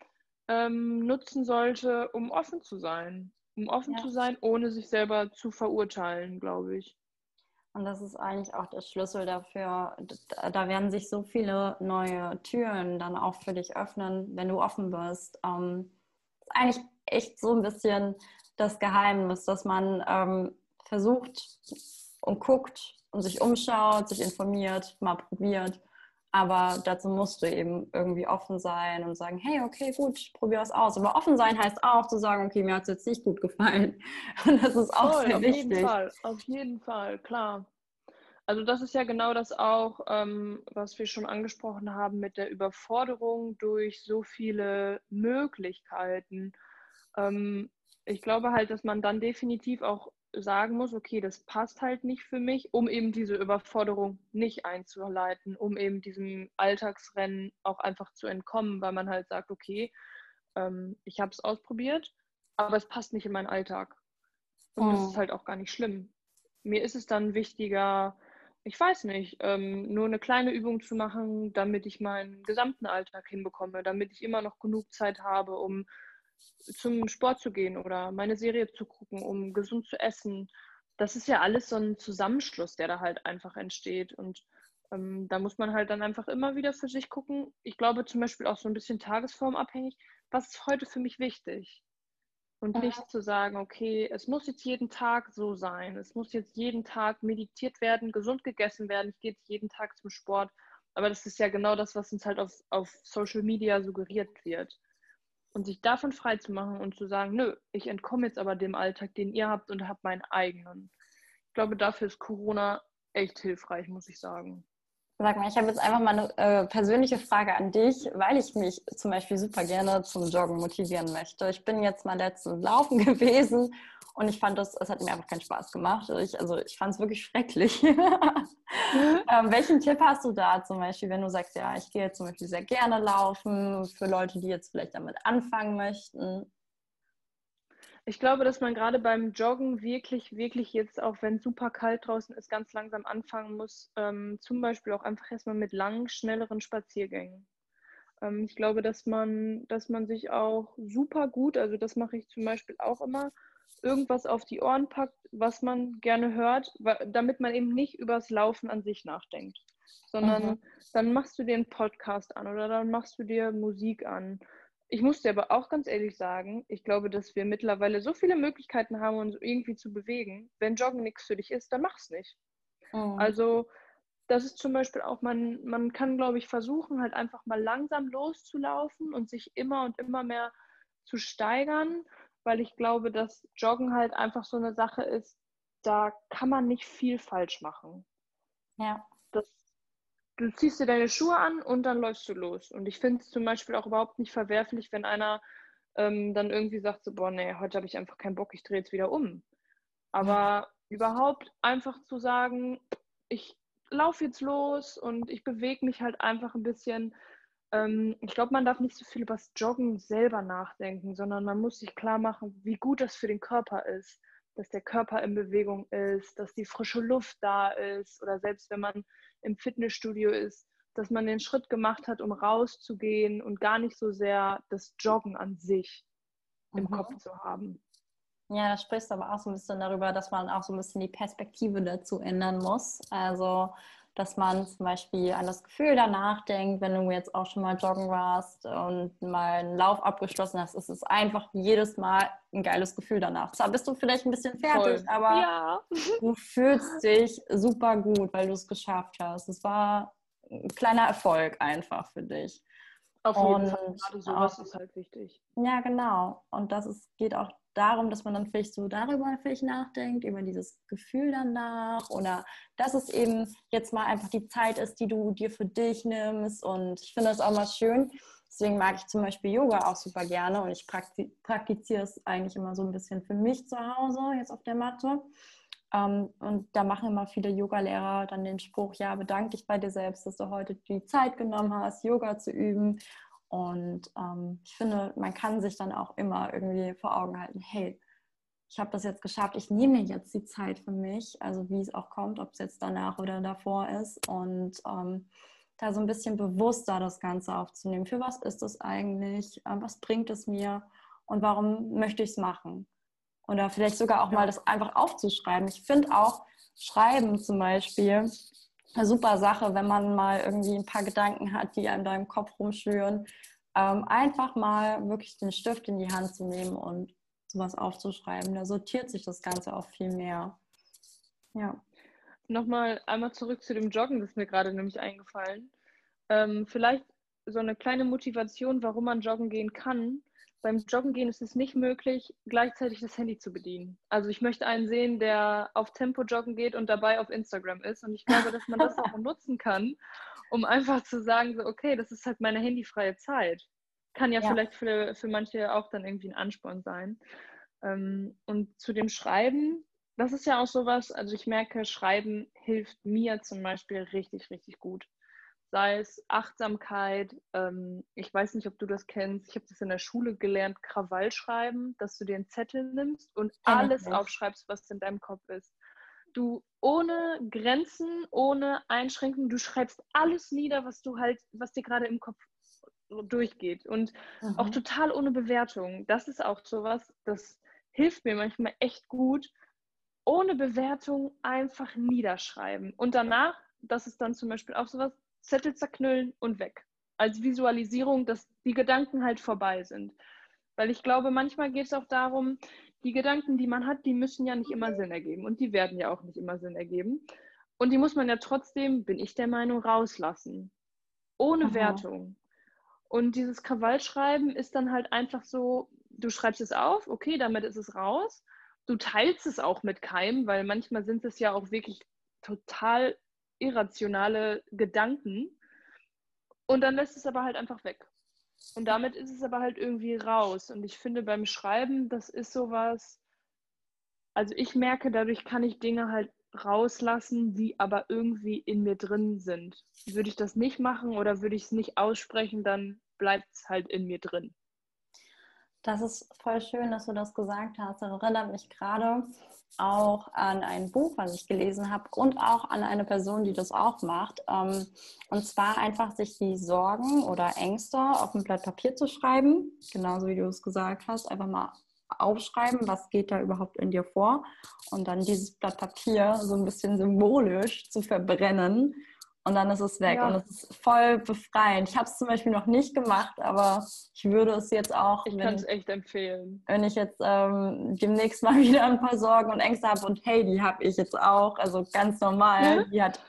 ähm, nutzen sollte, um offen zu sein. Um offen ja. zu sein, ohne sich selber zu verurteilen, glaube ich. Und das ist eigentlich auch der Schlüssel dafür. Da werden sich so viele neue Türen dann auch für dich öffnen, wenn du offen bist. Ähm, ist eigentlich echt so ein bisschen das Geheimnis, dass man ähm, versucht und guckt und sich umschaut, sich informiert, mal probiert aber dazu musst du eben irgendwie offen sein und sagen, hey, okay, gut, ich probiere es aus. Aber offen sein heißt auch zu sagen, okay, mir hat es jetzt nicht gut gefallen. Und das ist auch Voll, sehr auf wichtig. Auf jeden Fall, auf jeden Fall, klar. Also das ist ja genau das auch, ähm, was wir schon angesprochen haben mit der Überforderung durch so viele Möglichkeiten. Ähm, ich glaube halt, dass man dann definitiv auch sagen muss, okay, das passt halt nicht für mich, um eben diese Überforderung nicht einzuleiten, um eben diesem Alltagsrennen auch einfach zu entkommen, weil man halt sagt, okay, ähm, ich habe es ausprobiert, aber es passt nicht in meinen Alltag. Und oh. das ist halt auch gar nicht schlimm. Mir ist es dann wichtiger, ich weiß nicht, ähm, nur eine kleine Übung zu machen, damit ich meinen gesamten Alltag hinbekomme, damit ich immer noch genug Zeit habe, um zum Sport zu gehen oder meine Serie zu gucken, um gesund zu essen. Das ist ja alles so ein Zusammenschluss, der da halt einfach entsteht. Und ähm, da muss man halt dann einfach immer wieder für sich gucken. Ich glaube zum Beispiel auch so ein bisschen tagesformabhängig, was ist heute für mich wichtig? Und ja. nicht zu sagen, okay, es muss jetzt jeden Tag so sein. Es muss jetzt jeden Tag meditiert werden, gesund gegessen werden. Ich gehe jetzt jeden Tag zum Sport. Aber das ist ja genau das, was uns halt auf, auf Social Media suggeriert wird. Und sich davon frei zu machen und zu sagen, nö, ich entkomme jetzt aber dem Alltag, den ihr habt und habe meinen eigenen. Ich glaube, dafür ist Corona echt hilfreich, muss ich sagen. Sag mal, ich habe jetzt einfach mal eine äh, persönliche Frage an dich, weil ich mich zum Beispiel super gerne zum Joggen motivieren möchte. Ich bin jetzt mal letztens laufen gewesen und ich fand das, es hat mir einfach keinen Spaß gemacht. Ich, also ich fand es wirklich schrecklich. ähm, welchen Tipp hast du da zum Beispiel, wenn du sagst, ja, ich gehe zum Beispiel sehr gerne laufen, für Leute, die jetzt vielleicht damit anfangen möchten? Ich glaube, dass man gerade beim Joggen wirklich, wirklich jetzt, auch wenn es super kalt draußen ist, ganz langsam anfangen muss. Ähm, zum Beispiel auch einfach erstmal mit langen, schnelleren Spaziergängen. Ähm, ich glaube, dass man, dass man sich auch super gut, also das mache ich zum Beispiel auch immer, irgendwas auf die Ohren packt, was man gerne hört, damit man eben nicht übers Laufen an sich nachdenkt, sondern mhm. dann machst du dir einen Podcast an oder dann machst du dir Musik an. Ich muss dir aber auch ganz ehrlich sagen, ich glaube, dass wir mittlerweile so viele Möglichkeiten haben, uns irgendwie zu bewegen. Wenn Joggen nichts für dich ist, dann mach's nicht. Mhm. Also das ist zum Beispiel auch, man, man kann, glaube ich, versuchen, halt einfach mal langsam loszulaufen und sich immer und immer mehr zu steigern weil ich glaube, dass Joggen halt einfach so eine Sache ist, da kann man nicht viel falsch machen. Ja. Das, du ziehst dir deine Schuhe an und dann läufst du los. Und ich finde es zum Beispiel auch überhaupt nicht verwerflich, wenn einer ähm, dann irgendwie sagt, so, boah, nee, heute habe ich einfach keinen Bock, ich drehe jetzt wieder um. Aber überhaupt einfach zu sagen, ich laufe jetzt los und ich bewege mich halt einfach ein bisschen ähm, ich glaube, man darf nicht so viel über das Joggen selber nachdenken, sondern man muss sich klar machen, wie gut das für den Körper ist, dass der Körper in Bewegung ist, dass die frische Luft da ist oder selbst wenn man im Fitnessstudio ist, dass man den Schritt gemacht hat, um rauszugehen und gar nicht so sehr das Joggen an sich im mhm. Kopf zu haben. Ja, da sprichst du aber auch so ein bisschen darüber, dass man auch so ein bisschen die Perspektive dazu ändern muss. Also dass man zum Beispiel an das Gefühl danach denkt, wenn du jetzt auch schon mal joggen warst und mal einen Lauf abgeschlossen hast, ist es einfach jedes Mal ein geiles Gefühl danach. Zwar bist du vielleicht ein bisschen fertig, Voll. aber ja. du fühlst dich super gut, weil du es geschafft hast. Es war ein kleiner Erfolg einfach für dich. Auf jeden und Fall. Gerade sowas auch, ist halt wichtig. Ja, genau. Und das ist, geht auch darum, dass man dann vielleicht so darüber vielleicht nachdenkt, über dieses Gefühl danach oder dass es eben jetzt mal einfach die Zeit ist, die du dir für dich nimmst. Und ich finde das auch mal schön. Deswegen mag ich zum Beispiel Yoga auch super gerne und ich praktiziere es eigentlich immer so ein bisschen für mich zu Hause, jetzt auf der Matte. Ähm, und da machen immer viele Yogalehrer dann den Spruch, ja, bedanke dich bei dir selbst, dass du heute die Zeit genommen hast, Yoga zu üben. Und ähm, ich finde, man kann sich dann auch immer irgendwie vor Augen halten, hey, ich habe das jetzt geschafft, ich nehme jetzt die Zeit für mich, also wie es auch kommt, ob es jetzt danach oder davor ist. Und ähm, da so ein bisschen bewusster das Ganze aufzunehmen. Für was ist es eigentlich? Ähm, was bringt es mir? Und warum möchte ich es machen? Oder vielleicht sogar auch mal das einfach aufzuschreiben. Ich finde auch Schreiben zum Beispiel eine super Sache, wenn man mal irgendwie ein paar Gedanken hat, die einem da im Kopf rumschwören. Ähm, einfach mal wirklich den Stift in die Hand zu nehmen und sowas aufzuschreiben. Da sortiert sich das Ganze auch viel mehr. Ja. Nochmal einmal zurück zu dem Joggen, das ist mir gerade nämlich eingefallen. Ähm, vielleicht so eine kleine Motivation, warum man joggen gehen kann beim Joggen gehen ist es nicht möglich, gleichzeitig das Handy zu bedienen. Also ich möchte einen sehen, der auf Tempo joggen geht und dabei auf Instagram ist. Und ich glaube, dass man das auch nutzen kann, um einfach zu sagen, so, okay, das ist halt meine handyfreie Zeit. Kann ja, ja. vielleicht für, für manche auch dann irgendwie ein Ansporn sein. Ähm, und zu dem Schreiben, das ist ja auch sowas, also ich merke, Schreiben hilft mir zum Beispiel richtig, richtig gut sei es Achtsamkeit. Ähm, ich weiß nicht, ob du das kennst. Ich habe das in der Schule gelernt, Krawall schreiben, dass du dir einen Zettel nimmst und alles aufschreibst, was in deinem Kopf ist. Du ohne Grenzen, ohne Einschränkungen, du schreibst alles nieder, was du halt, was dir gerade im Kopf durchgeht und mhm. auch total ohne Bewertung. Das ist auch sowas, das hilft mir manchmal echt gut. Ohne Bewertung einfach niederschreiben. Und danach, das ist dann zum Beispiel auch sowas, Zettel zerknüllen und weg. Als Visualisierung, dass die Gedanken halt vorbei sind. Weil ich glaube, manchmal geht es auch darum, die Gedanken, die man hat, die müssen ja nicht immer Sinn ergeben und die werden ja auch nicht immer Sinn ergeben. Und die muss man ja trotzdem, bin ich der Meinung, rauslassen. Ohne Aha. Wertung. Und dieses Krawallschreiben ist dann halt einfach so, du schreibst es auf, okay, damit ist es raus. Du teilst es auch mit keinem, weil manchmal sind es ja auch wirklich total irrationale Gedanken und dann lässt es aber halt einfach weg. Und damit ist es aber halt irgendwie raus. Und ich finde beim Schreiben, das ist sowas, also ich merke, dadurch kann ich Dinge halt rauslassen, die aber irgendwie in mir drin sind. Würde ich das nicht machen oder würde ich es nicht aussprechen, dann bleibt es halt in mir drin. Das ist voll schön, dass du das gesagt hast. Das erinnert mich gerade auch an ein Buch, was ich gelesen habe und auch an eine Person, die das auch macht. Ähm, und zwar einfach sich die Sorgen oder Ängste auf ein Blatt Papier zu schreiben, genauso wie du es gesagt hast, einfach mal aufschreiben, was geht da überhaupt in dir vor und dann dieses Blatt Papier so ein bisschen symbolisch zu verbrennen und dann ist es weg. Ja. Und es ist voll befreiend. Ich habe es zum Beispiel noch nicht gemacht, aber ich würde es jetzt auch. Ich kann es echt empfehlen. Wenn ich jetzt ähm, demnächst mal wieder ein paar Sorgen und Ängste habe und hey, die habe ich jetzt auch, also ganz normal, mhm. die hat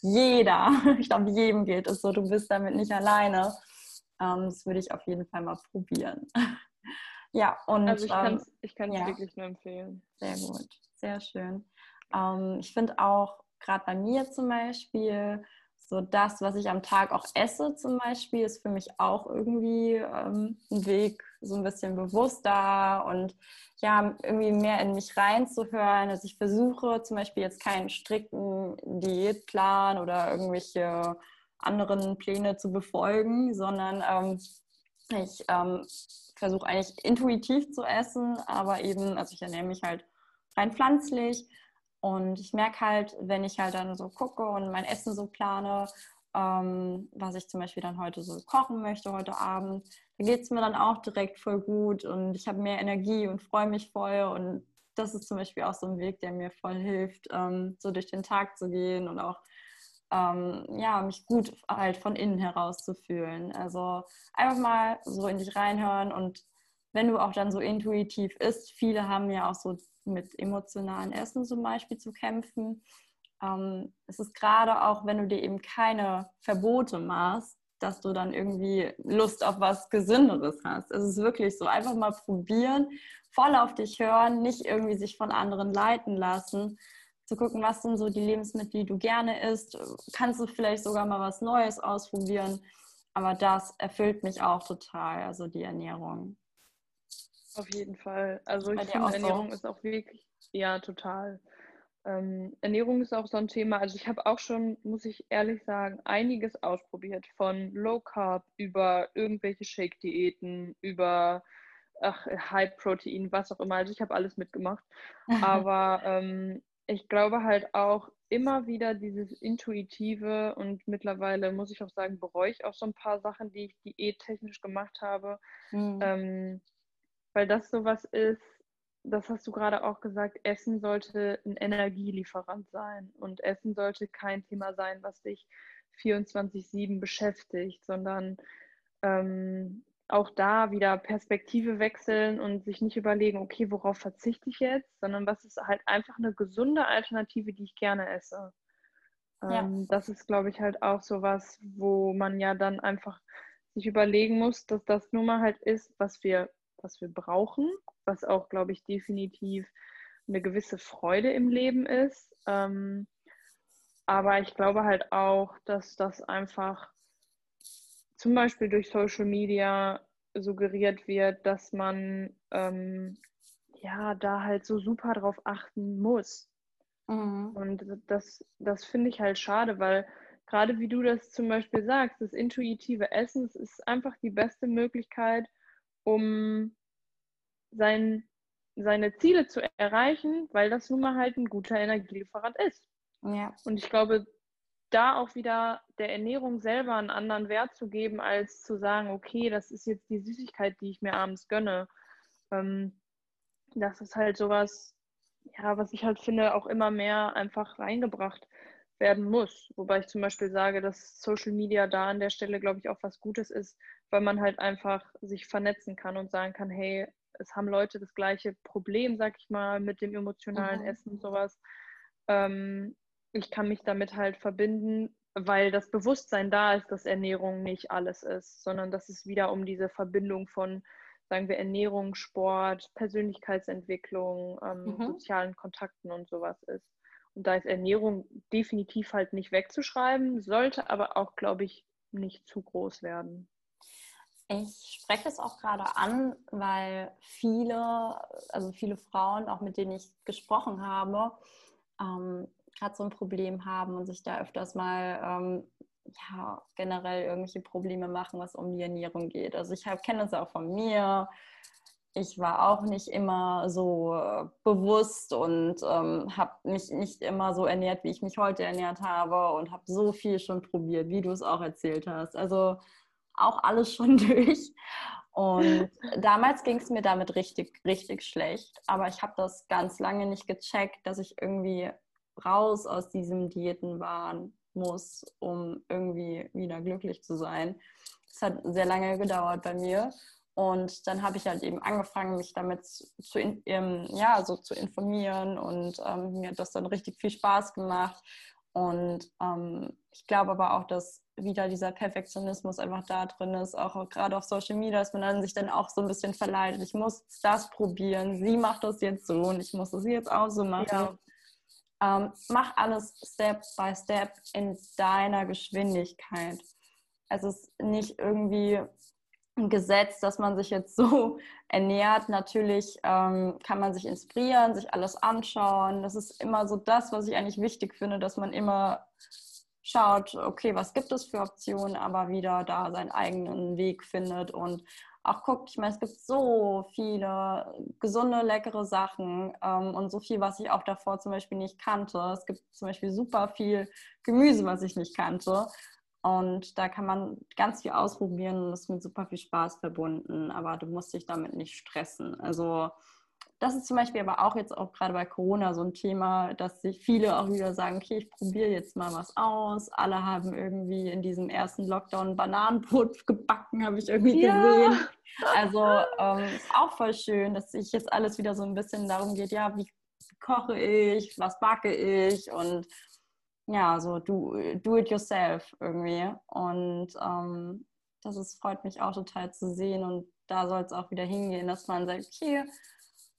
jeder. Ich glaube, jedem geht es so, du bist damit nicht alleine. Ähm, das würde ich auf jeden Fall mal probieren. ja, und. Also ich kann es ich ja. wirklich nur empfehlen. Sehr gut, sehr schön. Ähm, ich finde auch, gerade bei mir zum Beispiel, so das, was ich am Tag auch esse zum Beispiel, ist für mich auch irgendwie ähm, ein Weg, so ein bisschen bewusster und ja, irgendwie mehr in mich reinzuhören. Also ich versuche zum Beispiel jetzt keinen strikten Diätplan oder irgendwelche anderen Pläne zu befolgen, sondern ähm, ich ähm, versuche eigentlich intuitiv zu essen, aber eben, also ich ernähre mich halt rein pflanzlich und ich merke halt, wenn ich halt dann so gucke und mein Essen so plane, ähm, was ich zum Beispiel dann heute so kochen möchte, heute Abend, da geht es mir dann auch direkt voll gut und ich habe mehr Energie und freue mich voll. Und das ist zum Beispiel auch so ein Weg, der mir voll hilft, ähm, so durch den Tag zu gehen und auch ähm, ja, mich gut halt von innen heraus zu fühlen. Also einfach mal so in dich reinhören und wenn du auch dann so intuitiv isst, viele haben ja auch so mit emotionalen Essen zum Beispiel zu kämpfen. Ähm, es ist gerade auch, wenn du dir eben keine Verbote machst, dass du dann irgendwie Lust auf was Gesünderes hast. Es ist wirklich so, einfach mal probieren, voll auf dich hören, nicht irgendwie sich von anderen leiten lassen, zu gucken, was sind so die Lebensmittel, die du gerne isst. Kannst du vielleicht sogar mal was Neues ausprobieren. Aber das erfüllt mich auch total, also die Ernährung. Auf jeden Fall. Also ich finde, Ernährung ist auch wirklich, ja, total. Ähm, Ernährung ist auch so ein Thema. Also ich habe auch schon, muss ich ehrlich sagen, einiges ausprobiert. Von Low Carb über irgendwelche Shake-Diäten, über ach, High Protein, was auch immer. Also ich habe alles mitgemacht. Aber ähm, ich glaube halt auch immer wieder dieses Intuitive und mittlerweile muss ich auch sagen, bereue ich auch so ein paar Sachen, die ich diättechnisch gemacht habe. Mhm. Ähm, weil das sowas ist, das hast du gerade auch gesagt, Essen sollte ein Energielieferant sein und Essen sollte kein Thema sein, was dich 24-7 beschäftigt, sondern ähm, auch da wieder Perspektive wechseln und sich nicht überlegen, okay, worauf verzichte ich jetzt, sondern was ist halt einfach eine gesunde Alternative, die ich gerne esse. Ja. Ähm, das ist, glaube ich, halt auch so was, wo man ja dann einfach sich überlegen muss, dass das nun mal halt ist, was wir, was wir brauchen, was auch, glaube ich, definitiv eine gewisse Freude im Leben ist. Ähm, aber ich glaube halt auch, dass das einfach zum Beispiel durch Social Media suggeriert wird, dass man ähm, ja da halt so super drauf achten muss. Mhm. Und das, das finde ich halt schade, weil gerade wie du das zum Beispiel sagst, das intuitive Essen ist einfach die beste Möglichkeit, um sein, seine Ziele zu erreichen, weil das nun mal halt ein guter Energielieferant ist. Ja. Und ich glaube, da auch wieder der Ernährung selber einen anderen Wert zu geben, als zu sagen, okay, das ist jetzt die Süßigkeit, die ich mir abends gönne. Ähm, das ist halt sowas, ja, was ich halt finde, auch immer mehr einfach reingebracht werden muss. Wobei ich zum Beispiel sage, dass Social Media da an der Stelle, glaube ich, auch was Gutes ist, weil man halt einfach sich vernetzen kann und sagen kann, hey, es haben Leute das gleiche Problem, sag ich mal, mit dem emotionalen mhm. Essen und sowas. Ähm, ich kann mich damit halt verbinden, weil das Bewusstsein da ist, dass Ernährung nicht alles ist, sondern dass es wieder um diese Verbindung von, sagen wir, Ernährung, Sport, Persönlichkeitsentwicklung, ähm, mhm. sozialen Kontakten und sowas ist. Da ist Ernährung definitiv halt nicht wegzuschreiben, sollte aber auch, glaube ich, nicht zu groß werden. Ich spreche es auch gerade an, weil viele, also viele Frauen, auch mit denen ich gesprochen habe, ähm, gerade so ein Problem haben und sich da öfters mal ähm, ja, generell irgendwelche Probleme machen, was um die Ernährung geht. Also ich kenne das auch von mir. Ich war auch nicht immer so äh, bewusst und ähm, habe mich nicht immer so ernährt, wie ich mich heute ernährt habe und habe so viel schon probiert, wie du es auch erzählt hast. Also auch alles schon durch. Und damals ging es mir damit richtig, richtig schlecht. Aber ich habe das ganz lange nicht gecheckt, dass ich irgendwie raus aus diesem Diätenwahn muss, um irgendwie wieder glücklich zu sein. Es hat sehr lange gedauert bei mir. Und dann habe ich halt eben angefangen, mich damit zu, ähm, ja, so zu informieren und ähm, mir hat das dann richtig viel Spaß gemacht. Und ähm, ich glaube aber auch, dass wieder dieser Perfektionismus einfach da drin ist, auch gerade auf Social Media, dass man dann sich dann auch so ein bisschen verleitet. Ich muss das probieren, sie macht das jetzt so und ich muss das jetzt auch so machen. Ja. Ähm, mach alles Step by Step in deiner Geschwindigkeit. Es ist nicht irgendwie ein Gesetz, dass man sich jetzt so ernährt. Natürlich ähm, kann man sich inspirieren, sich alles anschauen. Das ist immer so das, was ich eigentlich wichtig finde, dass man immer schaut, okay, was gibt es für Optionen, aber wieder da seinen eigenen Weg findet und auch guckt, ich meine, es gibt so viele gesunde, leckere Sachen ähm, und so viel, was ich auch davor zum Beispiel nicht kannte. Es gibt zum Beispiel super viel Gemüse, was ich nicht kannte. Und da kann man ganz viel ausprobieren und das ist mit super viel Spaß verbunden, aber du musst dich damit nicht stressen. Also das ist zum Beispiel aber auch jetzt auch gerade bei Corona so ein Thema, dass sich viele auch wieder sagen, okay, ich probiere jetzt mal was aus. Alle haben irgendwie in diesem ersten Lockdown Bananenbrot gebacken, habe ich irgendwie ja. gesehen. Also ähm, ist auch voll schön, dass sich jetzt alles wieder so ein bisschen darum geht, ja, wie koche ich, was backe ich und ja, so do, do it yourself irgendwie. Und ähm, das ist, freut mich auch total zu sehen. Und da soll es auch wieder hingehen, dass man sagt, okay,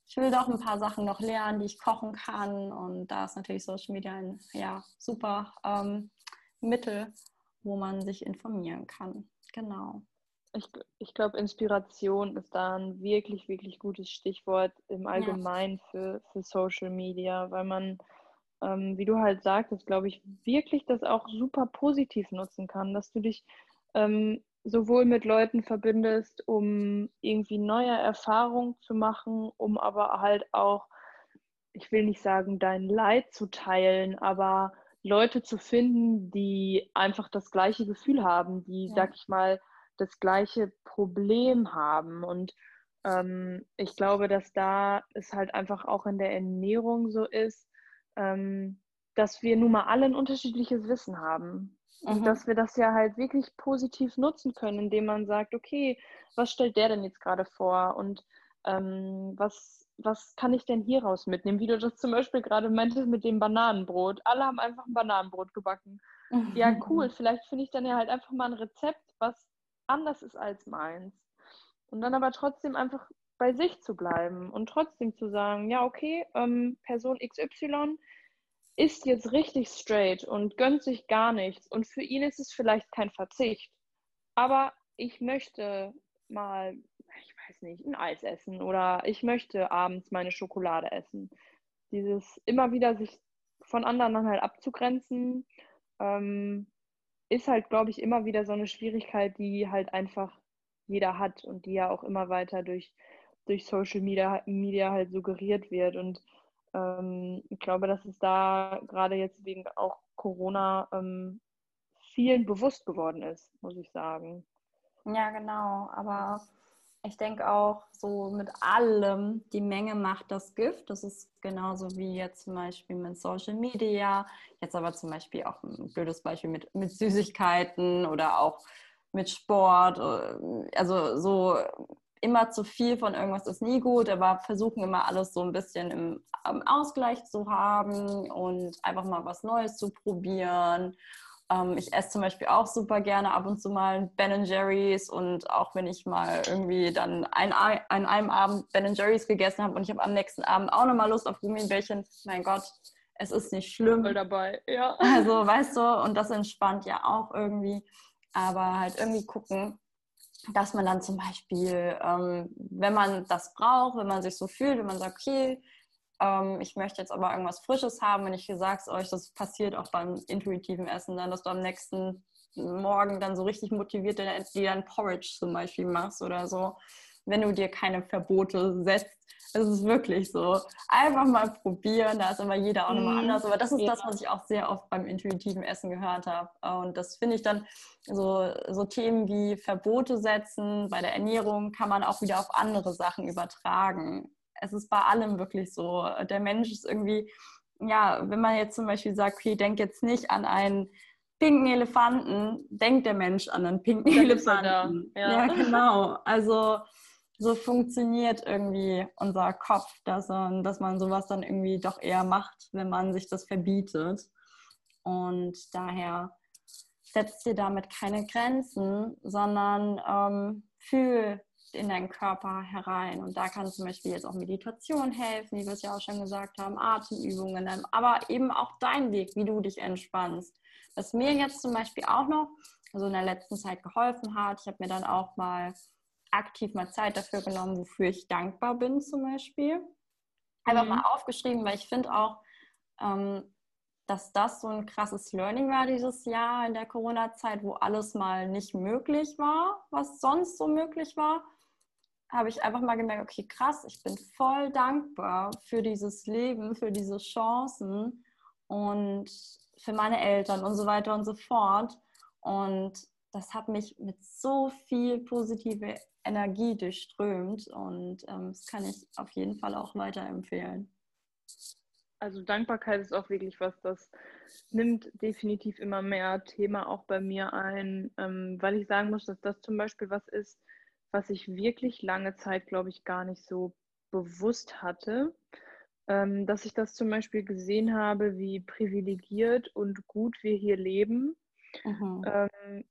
ich will doch ein paar Sachen noch lernen, die ich kochen kann. Und da ist natürlich Social Media ein ja, super ähm, Mittel, wo man sich informieren kann. Genau. Ich, ich glaube, Inspiration ist da ein wirklich, wirklich gutes Stichwort im Allgemeinen ja. für, für Social Media, weil man, ähm, wie du halt sagtest, glaube ich, wirklich das auch super positiv nutzen kann, dass du dich ähm, sowohl mit Leuten verbindest, um irgendwie neue Erfahrungen zu machen, um aber halt auch, ich will nicht sagen, dein Leid zu teilen, aber Leute zu finden, die einfach das gleiche Gefühl haben, die, ja. sag ich mal, das gleiche Problem haben. Und ähm, ich glaube, dass da es halt einfach auch in der Ernährung so ist, ähm, dass wir nun mal alle ein unterschiedliches Wissen haben. Und mhm. dass wir das ja halt wirklich positiv nutzen können, indem man sagt, okay, was stellt der denn jetzt gerade vor und ähm, was, was kann ich denn hieraus mitnehmen? Wie du das zum Beispiel gerade meintest mit dem Bananenbrot. Alle haben einfach ein Bananenbrot gebacken. Mhm. Ja, cool. Vielleicht finde ich dann ja halt einfach mal ein Rezept, was anders ist als meins. Und dann aber trotzdem einfach bei sich zu bleiben und trotzdem zu sagen, ja, okay, ähm, Person XY ist jetzt richtig straight und gönnt sich gar nichts. Und für ihn ist es vielleicht kein Verzicht. Aber ich möchte mal, ich weiß nicht, ein Eis essen oder ich möchte abends meine Schokolade essen. Dieses immer wieder sich von anderen dann halt abzugrenzen, ähm, ist halt, glaube ich, immer wieder so eine Schwierigkeit, die halt einfach jeder hat und die ja auch immer weiter durch, durch Social Media, Media halt suggeriert wird. Und ähm, ich glaube, dass es da gerade jetzt wegen auch Corona ähm, vielen bewusst geworden ist, muss ich sagen. Ja, genau. Aber ich denke auch, so mit allem, die Menge macht das Gift. Das ist genauso wie jetzt zum Beispiel mit Social Media. Jetzt aber zum Beispiel auch ein blödes Beispiel mit, mit Süßigkeiten oder auch mit Sport. Also so immer zu viel von irgendwas ist nie gut, aber versuchen immer alles so ein bisschen im, im Ausgleich zu haben und einfach mal was Neues zu probieren. Ähm, ich esse zum Beispiel auch super gerne ab und zu mal Ben Jerry's und auch wenn ich mal irgendwie dann ein, an einem Abend Ben Jerry's gegessen habe und ich habe am nächsten Abend auch nochmal Lust auf Gummibärchen, mein Gott, es ist nicht schlimm. Voll dabei, ja. Also, weißt du, und das entspannt ja auch irgendwie. Aber halt irgendwie gucken, dass man dann zum Beispiel, ähm, wenn man das braucht, wenn man sich so fühlt, wenn man sagt, okay, ähm, ich möchte jetzt aber irgendwas Frisches haben, wenn ich sag's euch, das passiert auch beim intuitiven Essen, dann, dass du am nächsten Morgen dann so richtig motiviert dir dann Porridge zum Beispiel machst oder so, wenn du dir keine Verbote setzt. Es ist wirklich so. Einfach mal probieren, da ist immer jeder auch nochmal mhm. anders. Aber das ist ja. das, was ich auch sehr oft beim intuitiven Essen gehört habe. Und das finde ich dann so, so Themen wie Verbote setzen bei der Ernährung kann man auch wieder auf andere Sachen übertragen. Es ist bei allem wirklich so. Der Mensch ist irgendwie, ja, wenn man jetzt zum Beispiel sagt, okay, denk jetzt nicht an einen pinken Elefanten, denkt der Mensch an einen pinken Elefanten. Ja. ja, genau. Also so funktioniert irgendwie unser Kopf, dass, dass man sowas dann irgendwie doch eher macht, wenn man sich das verbietet. Und daher setzt dir damit keine Grenzen, sondern ähm, fühl in deinen Körper herein. Und da kann zum Beispiel jetzt auch Meditation helfen, wie wir es ja auch schon gesagt haben, Atemübungen, aber eben auch dein Weg, wie du dich entspannst. Was mir jetzt zum Beispiel auch noch, also in der letzten Zeit geholfen hat, ich habe mir dann auch mal aktiv mal Zeit dafür genommen, wofür ich dankbar bin zum Beispiel. Einfach mhm. mal aufgeschrieben, weil ich finde auch, ähm, dass das so ein krasses Learning war dieses Jahr in der Corona-Zeit, wo alles mal nicht möglich war, was sonst so möglich war, habe ich einfach mal gemerkt, okay, krass, ich bin voll dankbar für dieses Leben, für diese Chancen und für meine Eltern und so weiter und so fort. Und das hat mich mit so viel positive Energie durchströmt und ähm, das kann ich auf jeden Fall auch weiterempfehlen. Also Dankbarkeit ist auch wirklich was, das nimmt definitiv immer mehr Thema auch bei mir ein, ähm, weil ich sagen muss, dass das zum Beispiel was ist, was ich wirklich lange Zeit, glaube ich, gar nicht so bewusst hatte. ähm, dass ich das zum Beispiel gesehen habe, wie privilegiert und gut wir hier leben. Mhm. Ähm,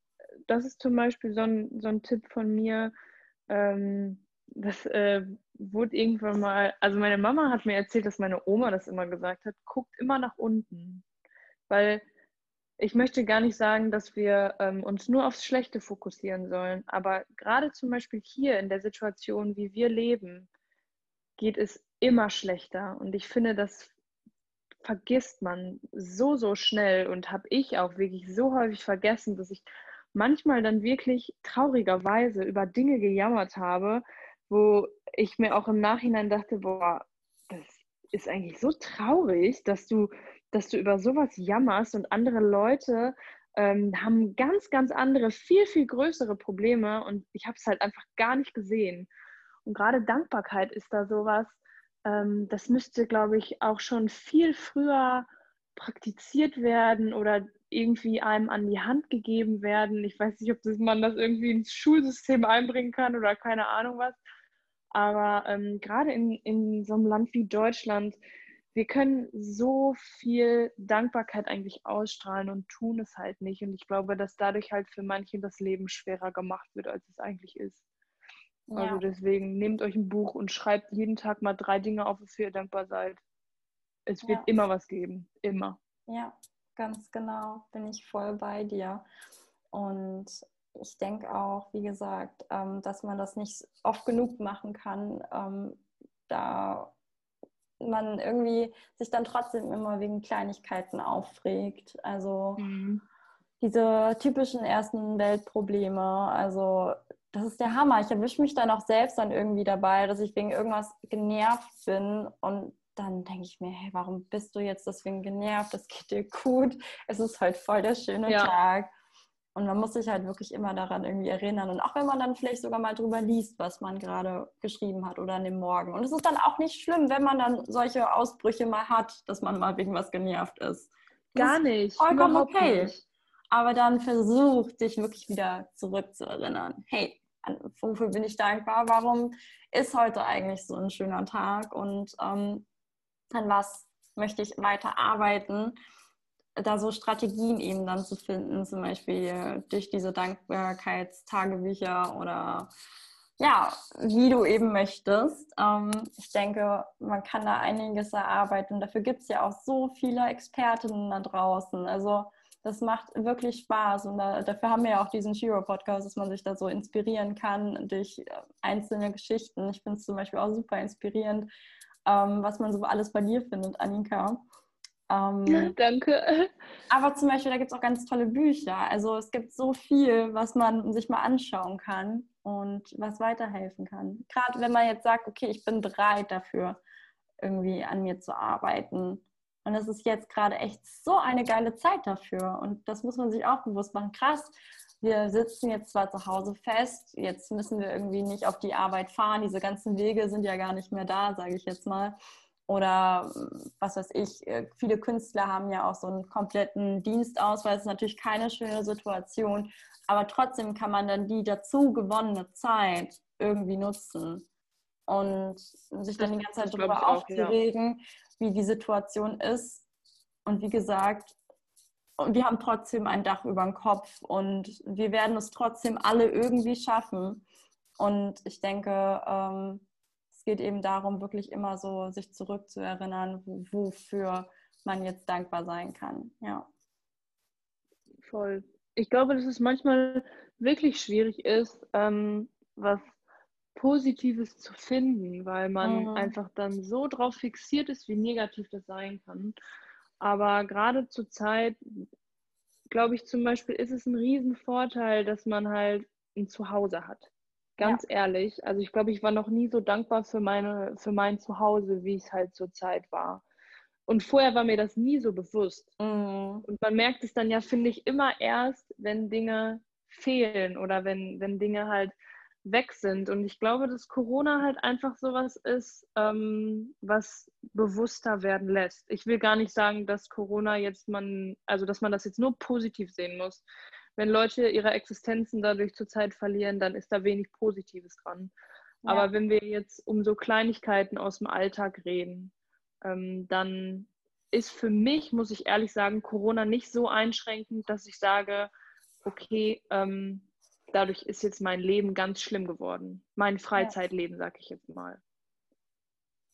das ist zum Beispiel so ein, so ein Tipp von mir. Ähm, das äh, wurde irgendwann mal, also meine Mama hat mir erzählt, dass meine Oma das immer gesagt hat, guckt immer nach unten. Weil ich möchte gar nicht sagen, dass wir ähm, uns nur aufs Schlechte fokussieren sollen, aber gerade zum Beispiel hier in der Situation, wie wir leben, geht es immer schlechter. Und ich finde, das vergisst man so, so schnell und habe ich auch wirklich so häufig vergessen, dass ich manchmal dann wirklich traurigerweise über Dinge gejammert habe, wo ich mir auch im Nachhinein dachte, boah, das ist eigentlich so traurig, dass du, dass du über sowas jammerst und andere Leute ähm, haben ganz, ganz andere, viel, viel größere Probleme und ich habe es halt einfach gar nicht gesehen. Und gerade Dankbarkeit ist da sowas, ähm, das müsste, glaube ich, auch schon viel früher praktiziert werden oder irgendwie einem an die Hand gegeben werden. Ich weiß nicht, ob das, man das irgendwie ins Schulsystem einbringen kann oder keine Ahnung was. Aber ähm, gerade in, in so einem Land wie Deutschland, wir können so viel Dankbarkeit eigentlich ausstrahlen und tun es halt nicht. Und ich glaube, dass dadurch halt für manche das Leben schwerer gemacht wird, als es eigentlich ist. Also ja. Also deswegen nehmt euch ein Buch und schreibt jeden Tag mal drei Dinge auf, wofür ihr dankbar seid. Es wird ja. immer was geben. Immer. Ja, ganz genau. Bin ich voll bei dir. Und ich denke auch, wie gesagt, ähm, dass man das nicht oft genug machen kann, ähm, da man irgendwie sich dann trotzdem immer wegen Kleinigkeiten aufregt. Also mhm. diese typischen ersten Weltprobleme, also das ist der Hammer. Ich erwische mich dann auch selbst dann irgendwie dabei, dass ich wegen irgendwas genervt bin und dann denke ich mir, hey, warum bist du jetzt deswegen genervt? Das geht dir gut. Es ist heute voll der schöne ja. Tag. Und man muss sich halt wirklich immer daran irgendwie erinnern. Und auch wenn man dann vielleicht sogar mal drüber liest, was man gerade geschrieben hat oder an dem Morgen. Und es ist dann auch nicht schlimm, wenn man dann solche Ausbrüche mal hat, dass man mal wegen was genervt ist. Das Gar nicht. Vollkommen okay. Nicht. Aber dann versuch dich wirklich wieder zurückzuerinnern. Hey, wofür bin ich dankbar? Warum ist heute eigentlich so ein schöner Tag? Und ähm, an was möchte ich weiter arbeiten? da so Strategien eben dann zu finden, zum Beispiel durch diese Dankbarkeitstagebücher oder ja, wie du eben möchtest. Ähm, ich denke, man kann da einiges erarbeiten. Dafür gibt es ja auch so viele Expertinnen da draußen. Also das macht wirklich Spaß. Und da, dafür haben wir ja auch diesen Shiro-Podcast, dass man sich da so inspirieren kann durch äh, einzelne Geschichten. Ich finde es zum Beispiel auch super inspirierend, ähm, was man so alles bei dir findet, Annika. Ähm, Danke. Aber zum Beispiel, da gibt es auch ganz tolle Bücher. Also es gibt so viel, was man sich mal anschauen kann und was weiterhelfen kann. Gerade wenn man jetzt sagt, okay, ich bin bereit dafür, irgendwie an mir zu arbeiten. Und es ist jetzt gerade echt so eine geile Zeit dafür. Und das muss man sich auch bewusst machen. Krass, wir sitzen jetzt zwar zu Hause fest, jetzt müssen wir irgendwie nicht auf die Arbeit fahren. Diese ganzen Wege sind ja gar nicht mehr da, sage ich jetzt mal. Oder was weiß ich, äh, viele Künstler haben ja auch so einen kompletten Dienstausweis. Das ist natürlich keine schöne Situation, aber trotzdem kann man dann die dazu gewonnene Zeit irgendwie nutzen und sich dann die ganze Zeit darüber aufzuregen, ja. wie die Situation ist. Und wie gesagt, wir haben trotzdem ein Dach über dem Kopf und wir werden es trotzdem alle irgendwie schaffen. Und ich denke, ähm, geht eben darum, wirklich immer so sich zurückzuerinnern, wofür man jetzt dankbar sein kann. Ja. Voll. Ich glaube, dass es manchmal wirklich schwierig ist, ähm, was Positives zu finden, weil man mhm. einfach dann so drauf fixiert ist, wie negativ das sein kann. Aber gerade zur Zeit, glaube ich zum Beispiel, ist es ein Riesenvorteil, dass man halt ein Zuhause hat. Ganz ja. ehrlich, also ich glaube, ich war noch nie so dankbar für meine, für mein Zuhause, wie es halt zur Zeit war. Und vorher war mir das nie so bewusst. Mhm. Und man merkt es dann ja, finde ich, immer erst, wenn Dinge fehlen oder wenn, wenn Dinge halt weg sind. Und ich glaube, dass Corona halt einfach sowas ist, ähm, was bewusster werden lässt. Ich will gar nicht sagen, dass Corona jetzt man, also dass man das jetzt nur positiv sehen muss wenn Leute ihre Existenzen dadurch zurzeit verlieren, dann ist da wenig Positives dran. Ja. Aber wenn wir jetzt um so Kleinigkeiten aus dem Alltag reden, ähm, dann ist für mich, muss ich ehrlich sagen, Corona nicht so einschränkend, dass ich sage, okay, ähm, dadurch ist jetzt mein Leben ganz schlimm geworden. Mein Freizeitleben, sag ich jetzt mal.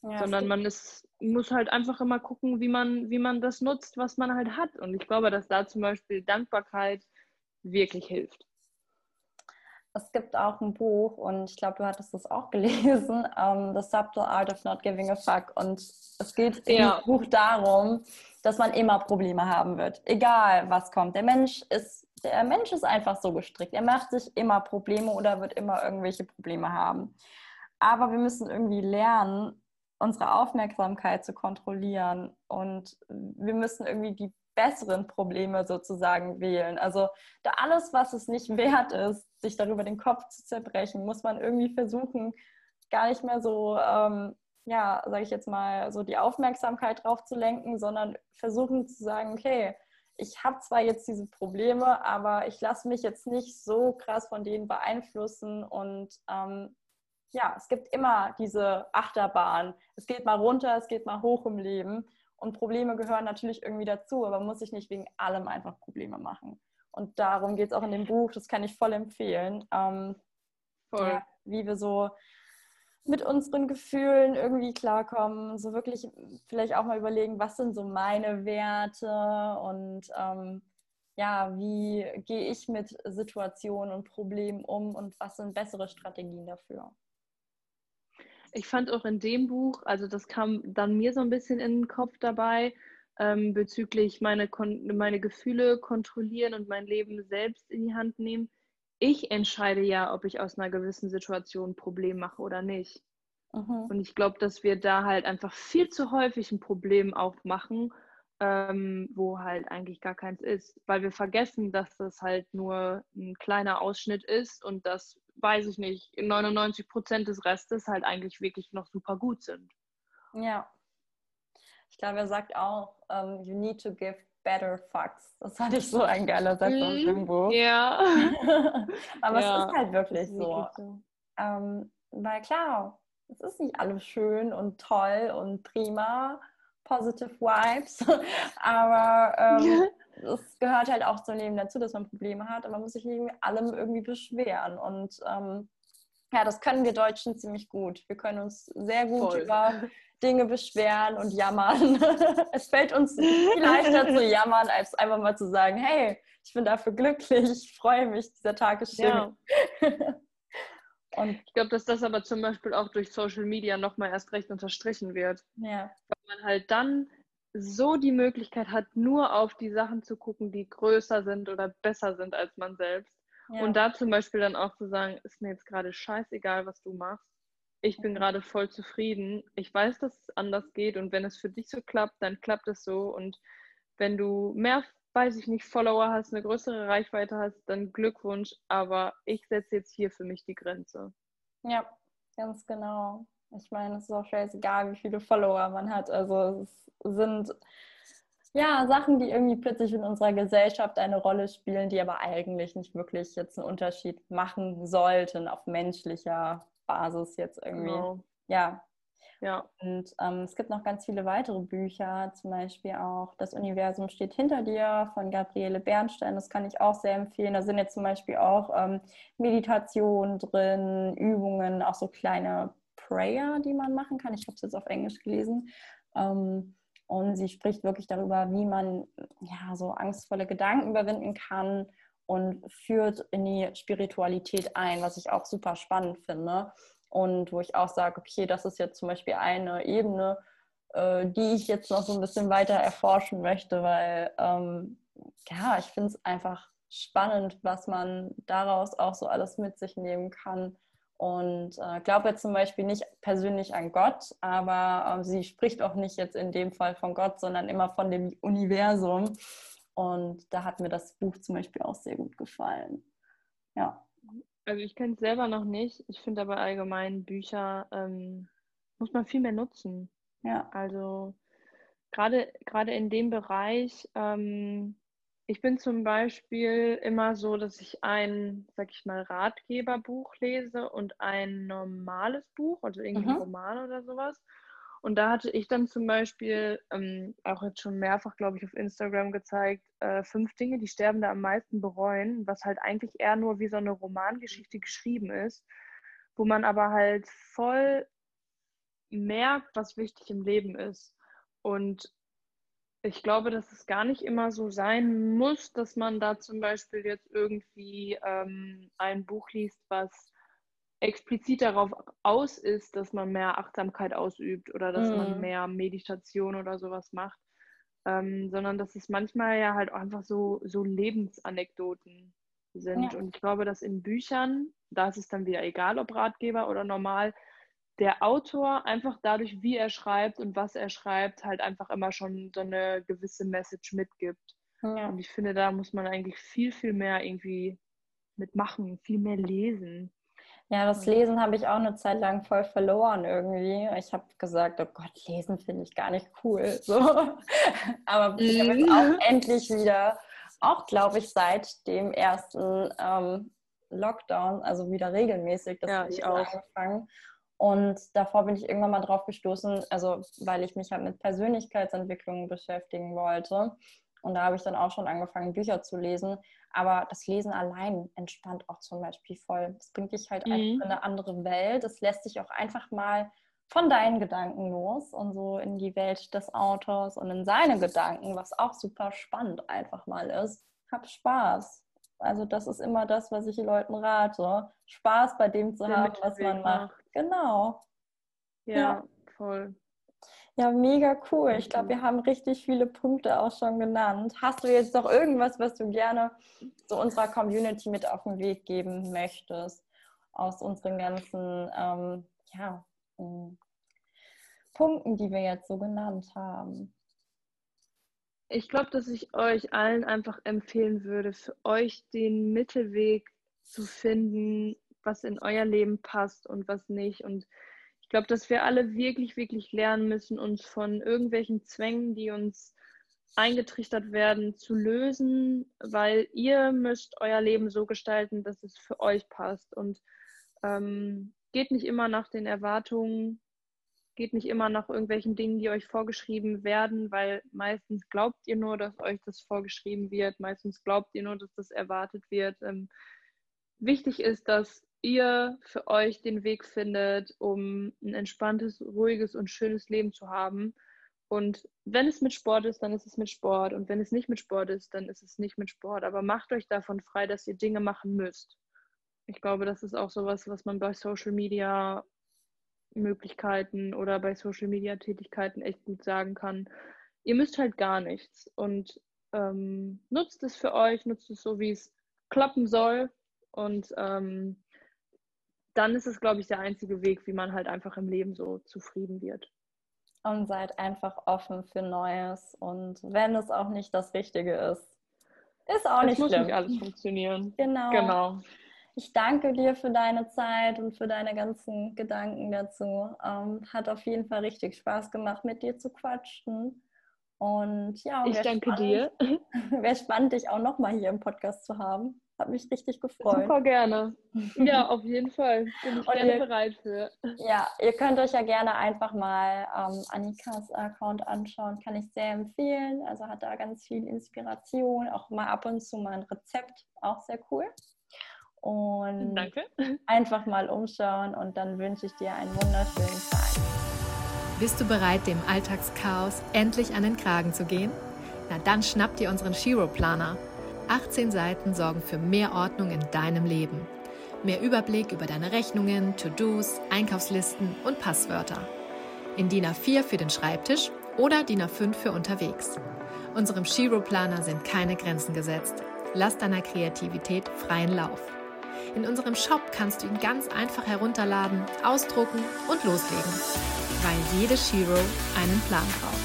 Ja, Sondern man ist, muss halt einfach immer gucken, wie man, wie man das nutzt, was man halt hat. Und ich glaube, dass da zum Beispiel Dankbarkeit wirklich hilft. Es gibt auch ein Buch und ich glaube, du hattest das auch gelesen, um, ähm, The Subtle Art of Not Giving a Fuck. Und es geht ja. im Buch darum, dass man immer Probleme haben wird, egal was kommt. Der Mensch ist, der Mensch ist einfach so gestrickt. Er macht sich immer Probleme oder wird immer irgendwelche Probleme haben. Aber wir müssen irgendwie lernen, unsere Aufmerksamkeit zu kontrollieren und wir müssen irgendwie die besseren Probleme sozusagen wählen. Also da alles, was es nicht wert ist, sich darüber den Kopf zu zerbrechen, muss man irgendwie versuchen, gar nicht mehr so, ähm, ja, sage ich jetzt mal, so die Aufmerksamkeit drauf zu lenken, sondern versuchen zu sagen, okay, ich habe zwar jetzt diese Probleme, aber ich lasse mich jetzt nicht so krass von denen beeinflussen und ähm, ja, es gibt immer diese Achterbahn. Es geht mal runter, es geht mal hoch im Leben. Und Probleme gehören natürlich irgendwie dazu, aber man muss sich nicht wegen allem einfach Probleme machen. Und darum geht es auch in dem Buch, das kann ich voll empfehlen. Ähm, voll. Ja, wie wir so mit unseren Gefühlen irgendwie klarkommen, so wirklich vielleicht auch mal überlegen, was sind so meine Werte und ähm, ja, wie gehe ich mit Situationen und Problemen um und was sind bessere Strategien dafür ich fand auch in dem Buch, also das kam dann mir so ein bisschen in den Kopf dabei, ähm, bezüglich meine, meine Gefühle kontrollieren und mein Leben selbst in die Hand nehmen. Ich entscheide ja, ob ich aus einer gewissen Situation ein Problem mache oder nicht. Mhm. Und ich glaube, dass wir da halt einfach viel zu häufig ein Problem aufmachen, ähm, wo halt eigentlich gar keins ist, weil wir vergessen, dass das halt nur ein kleiner Ausschnitt ist und dass weiß ich nicht, 99 Prozent des Restes halt eigentlich wirklich noch super gut sind. Ja. Ich glaube, er sagt auch, um, you need to give better fucks. Das fand ich so ein geiler Satz aus dem mhm. Buch. Ja. Aber ja. es ist halt wirklich so. so. Ähm, weil klar, es ist nicht alles schön und toll und prima, positive Vibes, aber ähm, es gehört halt auch zum Leben dazu, dass man Probleme hat und man muss sich nicht allem irgendwie beschweren. Und ähm, ja, das können wir Deutschen ziemlich gut. Wir können uns sehr gut Voll. über Dinge beschweren und jammern. es fällt uns viel leichter zu jammern, als einfach mal zu sagen, hey, ich bin dafür glücklich, ich freue mich, dieser Tag ist schön. Ja. Und ich glaube, dass das aber zum Beispiel auch durch Social Media nochmal erst recht unterstrichen wird. Ja. Weil man halt dann so die Möglichkeit hat, nur auf die Sachen zu gucken, die größer sind oder besser sind als man selbst. Ja. Und da zum Beispiel dann auch zu sagen, ist mir jetzt gerade scheißegal, was du machst. Ich bin gerade voll zufrieden. Ich weiß, dass es anders geht und wenn es für dich so klappt, dann klappt es so. Und wenn du mehr, weiß ich nicht, Follower hast, eine größere Reichweite hast, dann Glückwunsch. Aber ich setze jetzt hier für mich die Grenze. Ja, ganz genau. Ich meine, es ist auch scheißegal, wie viele Follower man hat. Also es sind ja Sachen, die irgendwie plötzlich in unserer Gesellschaft eine Rolle spielen, die aber eigentlich nicht wirklich jetzt einen Unterschied machen sollten auf menschlicher Basis jetzt irgendwie. Genau. Ja. Ja. Und ähm, es gibt noch ganz viele weitere Bücher, zum Beispiel auch Das Universum steht hinter dir von Gabriele Bernstein. Das kann ich auch sehr empfehlen. Da sind jetzt zum Beispiel auch ähm, Meditationen drin, Übungen, auch so kleine Prayer, die man machen kann. Ich habe es jetzt auf Englisch gelesen. Ähm, und sie spricht wirklich darüber, wie man ja so angstvolle Gedanken überwinden kann und führt in die Spiritualität ein, was ich auch super spannend finde. Und wo ich auch sage, okay, das ist jetzt zum Beispiel eine Ebene, äh, die ich jetzt noch so ein bisschen weiter erforschen möchte, weil ähm, ja, ich finde es einfach spannend, was man daraus auch so alles mit sich nehmen kann und äh, glaube jetzt zum Beispiel nicht persönlich an Gott, aber äh, sie spricht auch nicht jetzt in dem Fall von Gott, sondern immer von dem Universum. Und da hat mir das Buch zum Beispiel auch sehr gut gefallen. Ja. Also ich kenne es selber noch nicht. Ich finde aber allgemein Bücher ähm, muss man viel mehr nutzen. Ja. Also gerade gerade in dem Bereich ähm, ich bin zum Beispiel immer so, dass ich ein, sag ich mal, Ratgeberbuch lese und ein normales Buch, also irgendwie mhm. Roman oder sowas. Und da hatte ich dann zum Beispiel, ähm, auch jetzt schon mehrfach, glaube ich, auf Instagram gezeigt, äh, fünf Dinge, die Sterbende am meisten bereuen, was halt eigentlich eher nur wie so eine Romangeschichte geschrieben ist, wo man aber halt voll merkt, was wichtig im Leben ist. Und ich glaube, dass es gar nicht immer so sein muss, dass man da zum Beispiel jetzt irgendwie ähm, ein Buch liest, was explizit darauf aus ist, dass man mehr Achtsamkeit ausübt oder dass mhm. man mehr Meditation oder sowas macht, ähm, sondern dass es manchmal ja halt auch einfach so, so Lebensanekdoten sind. Ja. Und ich glaube, dass in Büchern, da ist es dann wieder egal, ob Ratgeber oder normal, der Autor einfach dadurch, wie er schreibt und was er schreibt, halt einfach immer schon so eine gewisse Message mitgibt. Ja. Und ich finde, da muss man eigentlich viel, viel mehr irgendwie mitmachen, viel mehr lesen. Ja, das Lesen habe ich auch eine Zeit lang voll verloren irgendwie. Ich habe gesagt, oh Gott, Lesen finde ich gar nicht cool. So. Aber ich habe jetzt auch endlich wieder, auch glaube ich, seit dem ersten ähm, Lockdown, also wieder regelmäßig das ja, ich auch. angefangen. Und davor bin ich irgendwann mal drauf gestoßen, also weil ich mich halt mit Persönlichkeitsentwicklung beschäftigen wollte. Und da habe ich dann auch schon angefangen, Bücher zu lesen. Aber das Lesen allein entspannt auch zum Beispiel voll. Das bringt dich halt mhm. einfach in eine andere Welt. Es lässt dich auch einfach mal von deinen Gedanken los und so in die Welt des Autors und in seine Gedanken, was auch super spannend einfach mal ist. Hab Spaß. Also das ist immer das, was ich den Leuten rate. Spaß bei dem zu haben, was man macht. Genau. Ja, ja, voll. Ja, mega cool. Ich glaube, wir haben richtig viele Punkte auch schon genannt. Hast du jetzt noch irgendwas, was du gerne zu unserer Community mit auf den Weg geben möchtest? Aus unseren ganzen ähm, ja, hm, Punkten, die wir jetzt so genannt haben. Ich glaube, dass ich euch allen einfach empfehlen würde, für euch den Mittelweg zu finden, was in euer Leben passt und was nicht. Und ich glaube, dass wir alle wirklich, wirklich lernen müssen, uns von irgendwelchen Zwängen, die uns eingetrichtert werden, zu lösen, weil ihr müsst euer Leben so gestalten, dass es für euch passt. Und ähm, geht nicht immer nach den Erwartungen, geht nicht immer nach irgendwelchen Dingen, die euch vorgeschrieben werden, weil meistens glaubt ihr nur, dass euch das vorgeschrieben wird, meistens glaubt ihr nur, dass das erwartet wird. Ähm, wichtig ist, dass ihr für euch den Weg findet, um ein entspanntes, ruhiges und schönes Leben zu haben. Und wenn es mit Sport ist, dann ist es mit Sport. Und wenn es nicht mit Sport ist, dann ist es nicht mit Sport. Aber macht euch davon frei, dass ihr Dinge machen müsst. Ich glaube, das ist auch sowas, was man bei Social Media Möglichkeiten oder bei Social Media Tätigkeiten echt gut sagen kann. Ihr müsst halt gar nichts und ähm, nutzt es für euch, nutzt es so, wie es klappen soll und ähm, dann ist es, glaube ich, der einzige Weg, wie man halt einfach im Leben so zufrieden wird. Und seid einfach offen für Neues und wenn es auch nicht das Richtige ist, ist auch es nicht muss schlimm. nicht alles funktionieren. Genau. genau. Ich danke dir für deine Zeit und für deine ganzen Gedanken dazu. Ähm, hat auf jeden Fall richtig Spaß gemacht, mit dir zu quatschen. Und ja, ich danke spannend, dir. Wäre spannend, dich auch nochmal hier im Podcast zu haben. Hat mich richtig gefreut. Super gerne. Ja, auf jeden Fall. Bin ich gerne ihr, bereit für. Ja, ihr könnt euch ja gerne einfach mal ähm, Annikas Account anschauen. Kann ich sehr empfehlen. Also hat da ganz viel Inspiration. Auch mal ab und zu mal ein Rezept. Auch sehr cool. Und Danke. einfach mal umschauen und dann wünsche ich dir einen wunderschönen Tag. Bist du bereit, dem Alltagschaos endlich an den Kragen zu gehen? Na dann schnapp dir unseren Shiro Planer. 18 Seiten sorgen für mehr Ordnung in deinem Leben. Mehr Überblick über deine Rechnungen, To-Dos, Einkaufslisten und Passwörter. In DIN A4 für den Schreibtisch oder DIN A5 für unterwegs. Unserem Shiro Planer sind keine Grenzen gesetzt. Lass deiner Kreativität freien Lauf. In unserem Shop kannst du ihn ganz einfach herunterladen, ausdrucken und loslegen, weil jede Shiro einen Plan braucht.